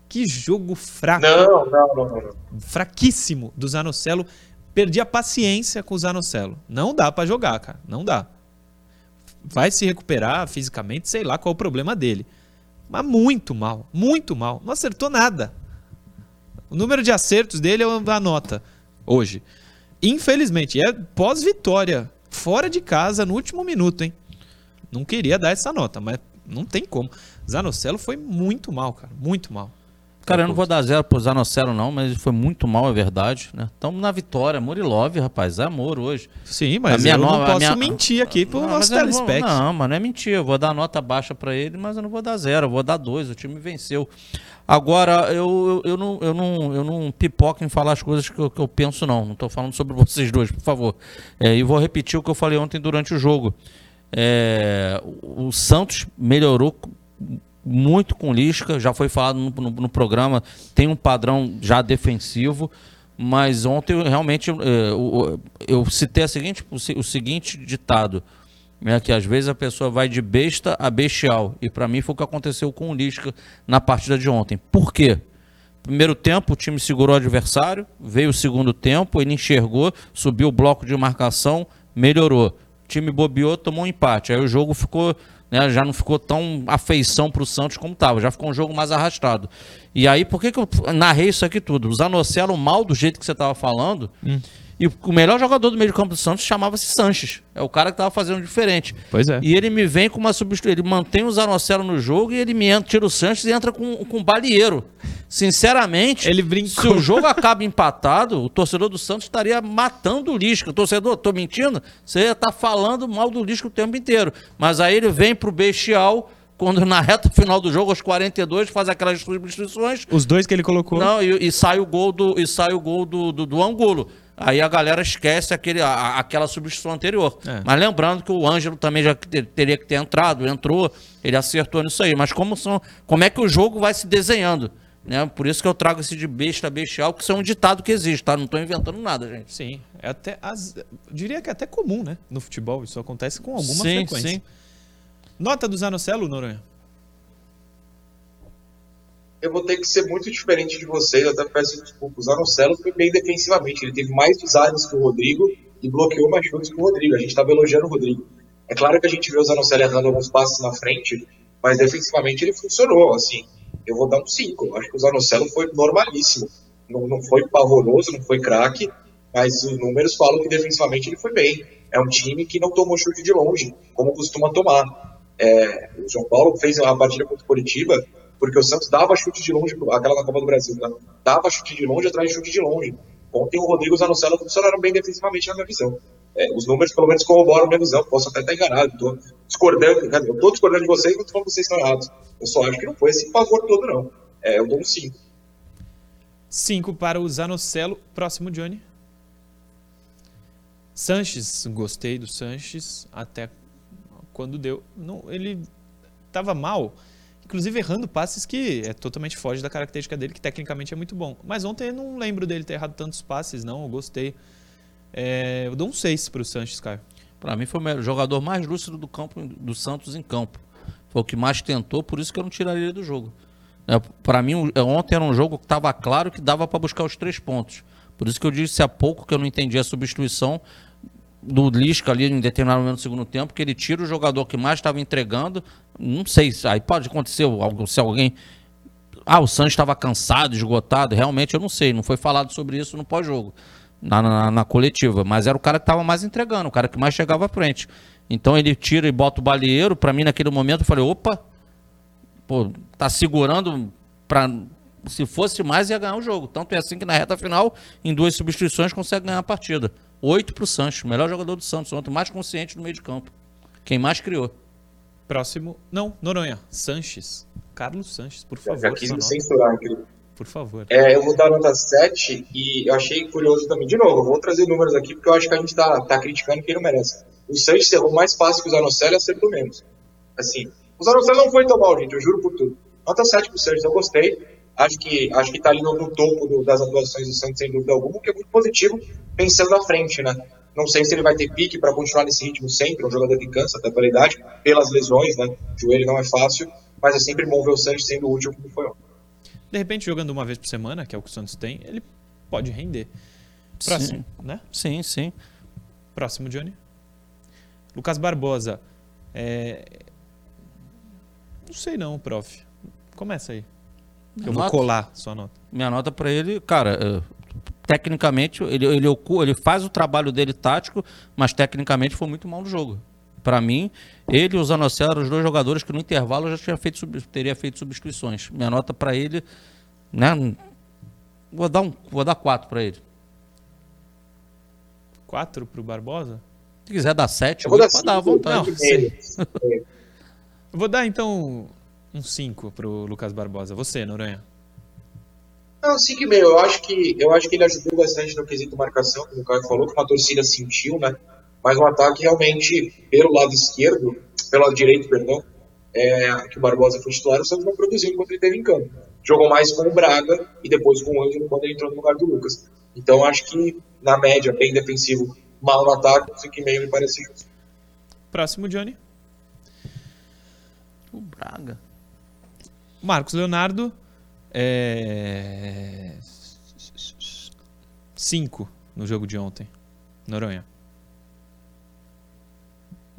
[SPEAKER 2] Que jogo fraco
[SPEAKER 4] Não, não, não, não.
[SPEAKER 2] fraquíssimo do Zanocelo. Perdi a paciência com o Zanocelo. Não dá pra jogar, cara. Não dá. Vai se recuperar fisicamente, sei lá qual é o problema dele. Mas muito mal, muito mal. Não acertou nada. O número de acertos dele é a nota hoje. Infelizmente, é pós-vitória, fora de casa, no último minuto, hein? Não queria dar essa nota, mas não tem como. Zanocelo foi muito mal, cara. Muito mal.
[SPEAKER 3] Cara, eu não vou dar zero pro Zanocelo, não, mas foi muito mal, é verdade, né? Estamos na vitória. Murilov, rapaz, é amor hoje.
[SPEAKER 2] Sim, mas
[SPEAKER 3] A minha
[SPEAKER 2] eu não
[SPEAKER 3] nova- a
[SPEAKER 2] posso
[SPEAKER 3] minha-
[SPEAKER 2] mentir aqui pro
[SPEAKER 3] Não,
[SPEAKER 2] nosso
[SPEAKER 3] eu não vou-
[SPEAKER 2] telespect.
[SPEAKER 3] Não, mas não é mentira. Eu vou dar nota baixa pra ele, mas eu não vou dar zero. Eu vou dar dois. O time venceu. Agora, eu, eu, eu, não, eu, não, eu não pipoco em falar as coisas que eu, que eu penso, não. Não tô falando sobre vocês dois, por favor. É, e vou repetir o que eu falei ontem durante o jogo. É, o Santos melhorou muito com Lisca, já foi falado no, no- no programa, tem um padrão já defensivo, mas ontem eu realmente eh, o- o- eu citei a seguinte, o, o seguinte ditado, né, que às vezes a pessoa vai de besta a bestial, e para mim foi o que aconteceu com o Lisca na partida de ontem. Por quê? Primeiro tempo, o time segurou o adversário, veio o segundo tempo, ele enxergou, subiu o bloco de marcação, melhorou. O time bobeou, tomou um empate. Aí o jogo ficou, né, já não ficou tão afeição para o Santos como estava, já ficou um jogo mais arrastado. E aí, por que, que eu narrei isso aqui tudo? O Zanocelo mal do jeito que você estava falando, e o melhor jogador do meio de campo do Santos chamava-se Sanches. É o cara que estava fazendo diferente.
[SPEAKER 2] Pois é.
[SPEAKER 3] E ele me vem com uma substituição. Ele mantém o Zanocelo no jogo e ele me entra, tira o Sanches e entra com, com o Balieiro. Sinceramente,
[SPEAKER 2] Ele brincou.
[SPEAKER 3] se o jogo acaba empatado, o torcedor do Santos estaria matando o Lisca. O torcedor, tô mentindo? Você ia estar falando mal do Lisca o tempo inteiro. Mas aí ele vem pro bestial, quando na reta final do jogo, aos 42, faz aquelas substituições
[SPEAKER 2] Os dois que ele colocou.
[SPEAKER 3] não, e, e sai o gol do e sai o gol do, do, do Angulo. Aí a galera esquece aquele, a- aquela substituição anterior.
[SPEAKER 2] É.
[SPEAKER 3] Mas lembrando que o Ângelo também já te- teria que ter entrado, entrou, ele acertou nisso aí. Mas como, são, como é que o jogo vai se desenhando? Né? Por isso que eu trago esse de besta bestial, que isso é um ditado que existe, tá? Não estou inventando nada, gente.
[SPEAKER 2] Sim, é até as, diria que é até comum, né? No futebol, isso acontece com alguma
[SPEAKER 3] Sim,
[SPEAKER 2] frequência.
[SPEAKER 3] sim.
[SPEAKER 2] Nota do Zanocelo, Noronha?
[SPEAKER 4] Eu vou ter que ser muito diferente de vocês, até peço desculpas. O Zanocelo foi bem defensivamente, ele teve mais designs que o Rodrigo e bloqueou mais chutes que o Rodrigo. A gente estava elogiando o Rodrigo. É claro que a gente viu o Zanocelo errando alguns passes na frente, mas defensivamente ele funcionou. Assim, eu vou dar um 5. Acho que o Zanocelo foi normalíssimo. Não, não foi pavoroso, não foi craque, mas os números falam que defensivamente ele foi bem. É um time que não tomou chute de longe, como costuma tomar. É, o João Paulo fez a partida contra o Curitiba porque o Santos dava chute de longe, aquela na Copa do Brasil, né? dava chute de longe atrás de chute de longe. Ontem o Rodrigo e o Zanocelo funcionaram bem defensivamente na minha visão. É, os números pelo menos corroboram a minha visão, posso até estar enganado, estou discordando, estou discordando de vocês, não estou falando que vocês estão errados. Eu só acho que não foi esse pavor todo, não. É, eu dou um 5.
[SPEAKER 2] 5 para o Zanocelo. Próximo, Johnny. Sanches, gostei do Sanches até quando deu. Não, ele estava mal, inclusive errando passes que é totalmente foge da característica dele, que tecnicamente é muito bom. Mas ontem eu não lembro dele ter errado tantos passes, não. Eu gostei. É, eu dou um 6 para o Sanches, Caio.
[SPEAKER 3] Para mim foi o jogador mais lúcido do campo do Santos em campo. Foi o que mais tentou, por isso que eu não tiraria ele do jogo. É, para mim, o- ontem era um jogo que estava claro que dava para buscar os três pontos. Por isso que eu disse há pouco que eu não entendi a substituição do Lisca ali em determinado momento do segundo tempo, que ele tira o jogador que mais estava entregando. Não sei, se- aí pode acontecer algo, se alguém Ah, o Santos estava cansado, esgotado. Realmente eu não sei, não foi falado sobre isso no pós-jogo, na, na, na, coletiva. Mas era o cara que estava mais entregando, o cara que mais chegava à frente. Então ele tira e bota o balieiro. Para mim, naquele momento, eu falei: opa, pô, tá segurando para se fosse mais, ia ganhar o jogo. Tanto é assim que na reta final, em duas substituições, consegue ganhar a partida. Oito para o Santos, melhor jogador do Santos ontem, mais consciente no meio de campo. Quem mais criou.
[SPEAKER 2] Próximo. Não, Noronha. Sanches. Carlos Sanches, por favor.
[SPEAKER 4] Eu já quis me censurar, incrível.
[SPEAKER 2] Por favor.
[SPEAKER 4] É, eu vou dar nota 7 e eu achei curioso também. De novo, eu vou trazer números aqui porque eu acho que a gente tá, tá criticando quem não merece. O Sanches errou mais fácil que o Zanocelo e acertou menos. Assim, o Zanocelo não foi tão mal, gente, eu juro por tudo. Nota 7 pro Sanches, eu gostei. Acho que, acho que tá ali no, no topo do, das atuações do Santos, sem dúvida alguma, que é muito positivo, pensando à frente, né? Não sei se ele vai ter pique para continuar nesse ritmo sempre, um jogador que cansa até pela idade, pelas lesões, né? O joelho não é fácil, mas é sempre bom ver o Santos sendo útil como foi ontem.
[SPEAKER 2] De repente, jogando uma vez por semana, que é o que o Santos tem, ele pode render. Próximo,
[SPEAKER 3] sim.
[SPEAKER 2] né?
[SPEAKER 3] Sim, sim.
[SPEAKER 2] Próximo, Johnny. Lucas Barbosa. É... Não sei não, prof. Começa aí. Eu vou colar sua nota.
[SPEAKER 3] Minha nota para ele, cara, tecnicamente, ele, ele, ele faz o trabalho dele tático, mas tecnicamente foi muito mal no jogo. Para mim, ele e o Zanocelo eram os dois jogadores que no intervalo já tinha feito, teria feito substituições. Minha nota para ele, né? Vou dar um, vou dar quatro para ele.
[SPEAKER 2] Quatro pro Barbosa?
[SPEAKER 3] Se quiser dar sete,
[SPEAKER 4] eu vou dar,
[SPEAKER 3] cinco, dar à vontade.
[SPEAKER 2] Não, vou dar então um 5 pro Lucas Barbosa. Você, Noronha?
[SPEAKER 4] Não, 5,5. Eu acho que eu acho que ele ajudou bastante no quesito marcação, como o Caio falou, que uma torcida sentiu, né? Mas um ataque realmente pelo lado esquerdo, pelo lado direito, perdão, é, que o Barbosa foi titular, o Santos não produziu enquanto ele esteve em campo. Jogou mais com o Braga e depois com o Ângelo quando ele entrou no lugar do Lucas. Então acho que, na média, bem defensivo, mal no ataque, 5,5 me parece justo.
[SPEAKER 2] Próximo, Johnny.
[SPEAKER 3] O Braga.
[SPEAKER 2] Marcos Leonardo. É... Cinco no jogo de ontem. Noronha.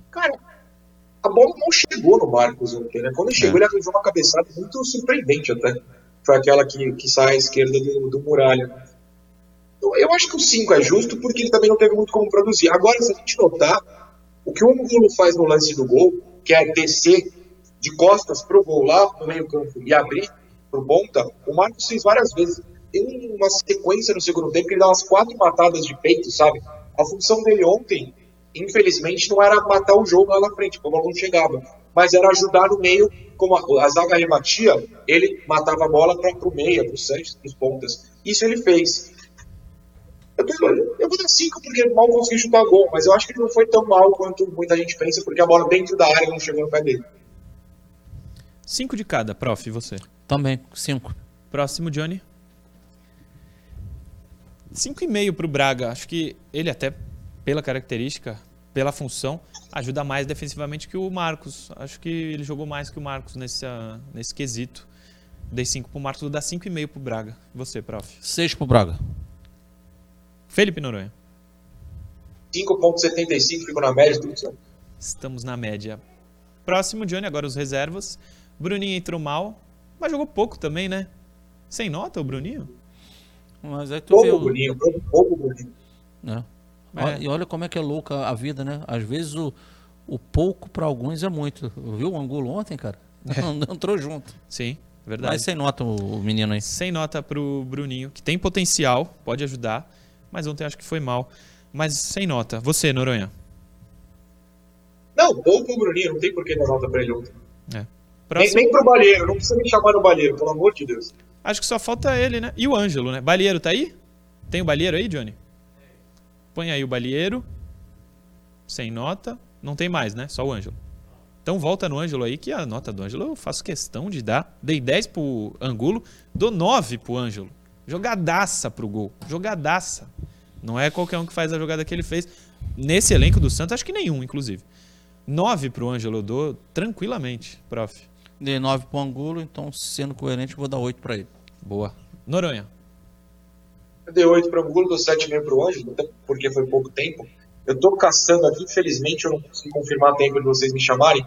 [SPEAKER 4] Cara, a bola não chegou no Marcos ontem, né? Quando chegou, é. ele arranjou uma cabeçada muito surpreendente até. Foi aquela que, que sai à esquerda do, do Muralha. Eu, eu acho que o 5 é justo porque ele também não teve muito como produzir. Agora, se a gente notar, o que o Angulo faz no lance do gol, que é descer de costas pro gol lá no meio campo e abrir pro ponta, o Marcos fez várias vezes. Tem uma sequência no segundo tempo que ele dá umas quatro matadas de peito, sabe? A função dele ontem, infelizmente, não era matar o jogo lá na frente, como não chegava, mas era ajudar no meio, como a, a zaga rebatia, ele matava a bola para pro meia, pro Santos, pros pontas. Isso ele fez. Eu, tô, eu vou dar cinco porque mal consegui chutar gol, mas eu acho que ele não foi tão mal quanto muita gente pensa, porque a bola dentro da área não chegou no pé dele.
[SPEAKER 2] Cinco de cada, prof, e você?
[SPEAKER 3] Também, cinco.
[SPEAKER 2] Próximo, Johnny. Cinco e meio pro Braga. Acho que ele até, pela característica, pela função, ajuda mais defensivamente que o Marcos. Acho que ele jogou mais que o Marcos nesse, uh, nesse quesito. Dei 5 pro Marcos, vou dar 5,5 pro Braga. E você, prof?
[SPEAKER 3] 6 pro Braga.
[SPEAKER 2] Felipe Noronha.
[SPEAKER 4] 5,75, ficou na média.
[SPEAKER 2] Estamos na média. Próximo, Johnny, agora os reservas. Bruninho entrou mal, mas jogou pouco também, né? Sem nota o Bruninho?
[SPEAKER 3] Mas aí tu
[SPEAKER 4] pouco
[SPEAKER 3] vê o...
[SPEAKER 4] Bruninho, pouco Bruninho.
[SPEAKER 3] É. É. E olha como é que é louca a vida, né? Às vezes o, o pouco para alguns é muito. Viu o Angulo ontem, cara? É. Não, não entrou junto.
[SPEAKER 2] Sim, verdade.
[SPEAKER 3] Mas sem nota o menino aí.
[SPEAKER 2] Sem nota pro Bruninho, que tem potencial, pode ajudar, mas ontem acho que foi mal. Mas sem nota. Você, Noronha?
[SPEAKER 4] Não, pouco o Bruninho, não tem por que dar nota pra ele ontem.
[SPEAKER 2] É.
[SPEAKER 4] Próximo... Nem, nem pro Balheiro, não precisa me chamar no Balheiro, pelo amor de Deus.
[SPEAKER 2] Acho que só falta ele, né? E o Ângelo, né? Balheiro tá aí? Tem o Balheiro aí, Johnny? Põe aí o Balheiro. Sem nota. Não tem mais, né? Só o Ângelo. Então volta no Ângelo aí, que a nota do Ângelo eu faço questão de dar. Dei 10 pro Angulo, dou 9 pro Ângelo. Jogadaça pro gol. Jogadaça. Não é qualquer um que faz a jogada que ele fez. Nesse elenco do Santos, acho que nenhum, inclusive. 9 pro Ângelo eu dou tranquilamente, prof.
[SPEAKER 3] Dei 9 pro Angulo, então sendo coerente vou dar 8 para ele.
[SPEAKER 2] Boa. Noronha.
[SPEAKER 4] Eu dei 8 pro Angulo, dou 7,5 pro Ângelo, até porque foi pouco tempo. Eu tô caçando aqui, infelizmente eu não consigo confirmar tempo de vocês me chamarem,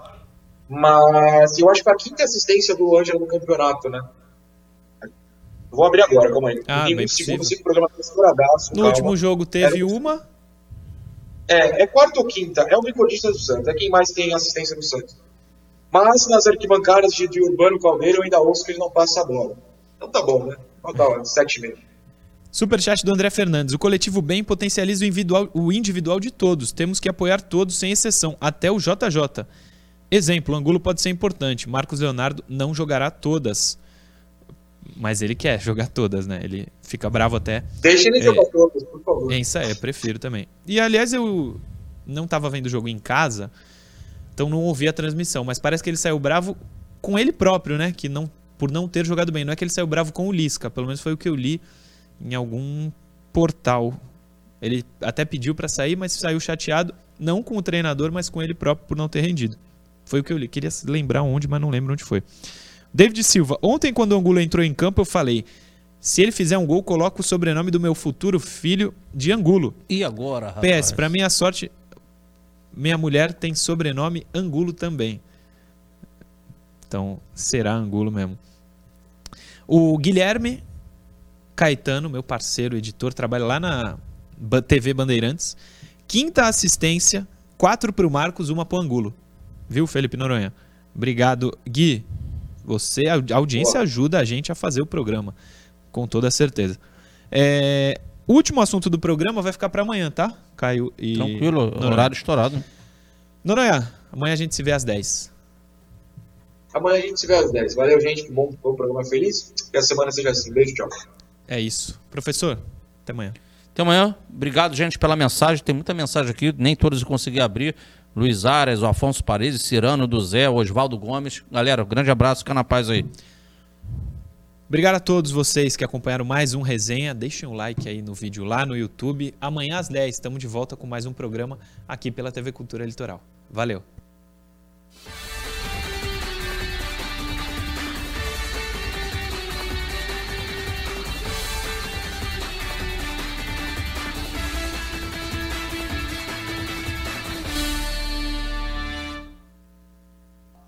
[SPEAKER 4] mas eu acho que foi a quinta assistência do Ângelo no campeonato, né? Vou abrir agora, calma aí.
[SPEAKER 2] Ah, bem
[SPEAKER 4] 20 segundos,
[SPEAKER 2] possível.
[SPEAKER 4] esse programa
[SPEAKER 2] No
[SPEAKER 4] calma.
[SPEAKER 2] último jogo teve
[SPEAKER 4] É.
[SPEAKER 2] uma.
[SPEAKER 4] É, é quarta ou quinta, é o recordista do Santos, é quem mais tem assistência do Santos. Mas nas arquibancadas de, de Urbano Caldeira eu ainda ouço que ele não passa a bola. Então tá bom, né? Então tá, ó, 7,5.
[SPEAKER 2] Superchat do André Fernandes. O coletivo bem potencializa o individual, o individual de todos. Temos que apoiar todos, sem exceção, até o JJ. Exemplo, o Angulo pode ser importante. Marcos Leonardo não jogará todas. Mas ele quer jogar todas, né? Ele fica bravo até.
[SPEAKER 4] Deixa ele
[SPEAKER 2] É.
[SPEAKER 4] jogar todas, por favor.
[SPEAKER 2] É isso aí, prefiro também. E aliás, eu não tava vendo o jogo em casa, então não ouvi a transmissão, mas parece que ele saiu bravo com ele próprio, né? Que não por não ter jogado bem. Não é que ele saiu bravo com o Lisca, pelo menos foi o que eu li em algum portal. Ele até pediu pra sair, mas saiu chateado, não com o treinador, mas com ele próprio por não ter rendido. Foi o que eu li. Queria lembrar onde, mas não lembro onde foi. David Silva, ontem quando o Angulo entrou em campo, eu falei: se ele fizer um gol, coloco o sobrenome do meu futuro filho de Angulo.
[SPEAKER 3] E agora, rapaz?
[SPEAKER 2] PS, pra minha sorte, minha mulher tem sobrenome Angulo também. Então, será Angulo mesmo. O Guilherme Caetano, meu parceiro editor, trabalha lá na TV Bandeirantes. Quinta assistência, quatro pro Marcos, uma pro Angulo. Viu, Felipe Noronha? Obrigado, Gui. Você, a audiência ajuda a gente a fazer o programa, com toda certeza. É, o último assunto do programa vai ficar pra amanhã, tá? Caio e
[SPEAKER 3] Tranquilo,
[SPEAKER 2] Noronha.
[SPEAKER 3] horário estourado.
[SPEAKER 2] Noronha, amanhã a gente se vê às 10.
[SPEAKER 4] Amanhã a gente se vê às 10. Valeu, gente. Que bom, bom programa feliz. Que a semana seja assim. Beijo, tchau.
[SPEAKER 2] É isso. Professor, até amanhã.
[SPEAKER 3] Até amanhã. Obrigado, gente, pela mensagem. Tem muita mensagem aqui, nem todos eu consegui abrir. Luiz Ares, o Afonso Paredes, Cirano do Zé, o Oswaldo Gomes. Galera, um grande abraço, fica na paz aí.
[SPEAKER 2] Obrigado a todos vocês que acompanharam mais um resenha. Deixem um like aí no vídeo lá no YouTube. Amanhã às 10 estamos de volta com mais um programa aqui pela TV Cultura Litoral. Valeu.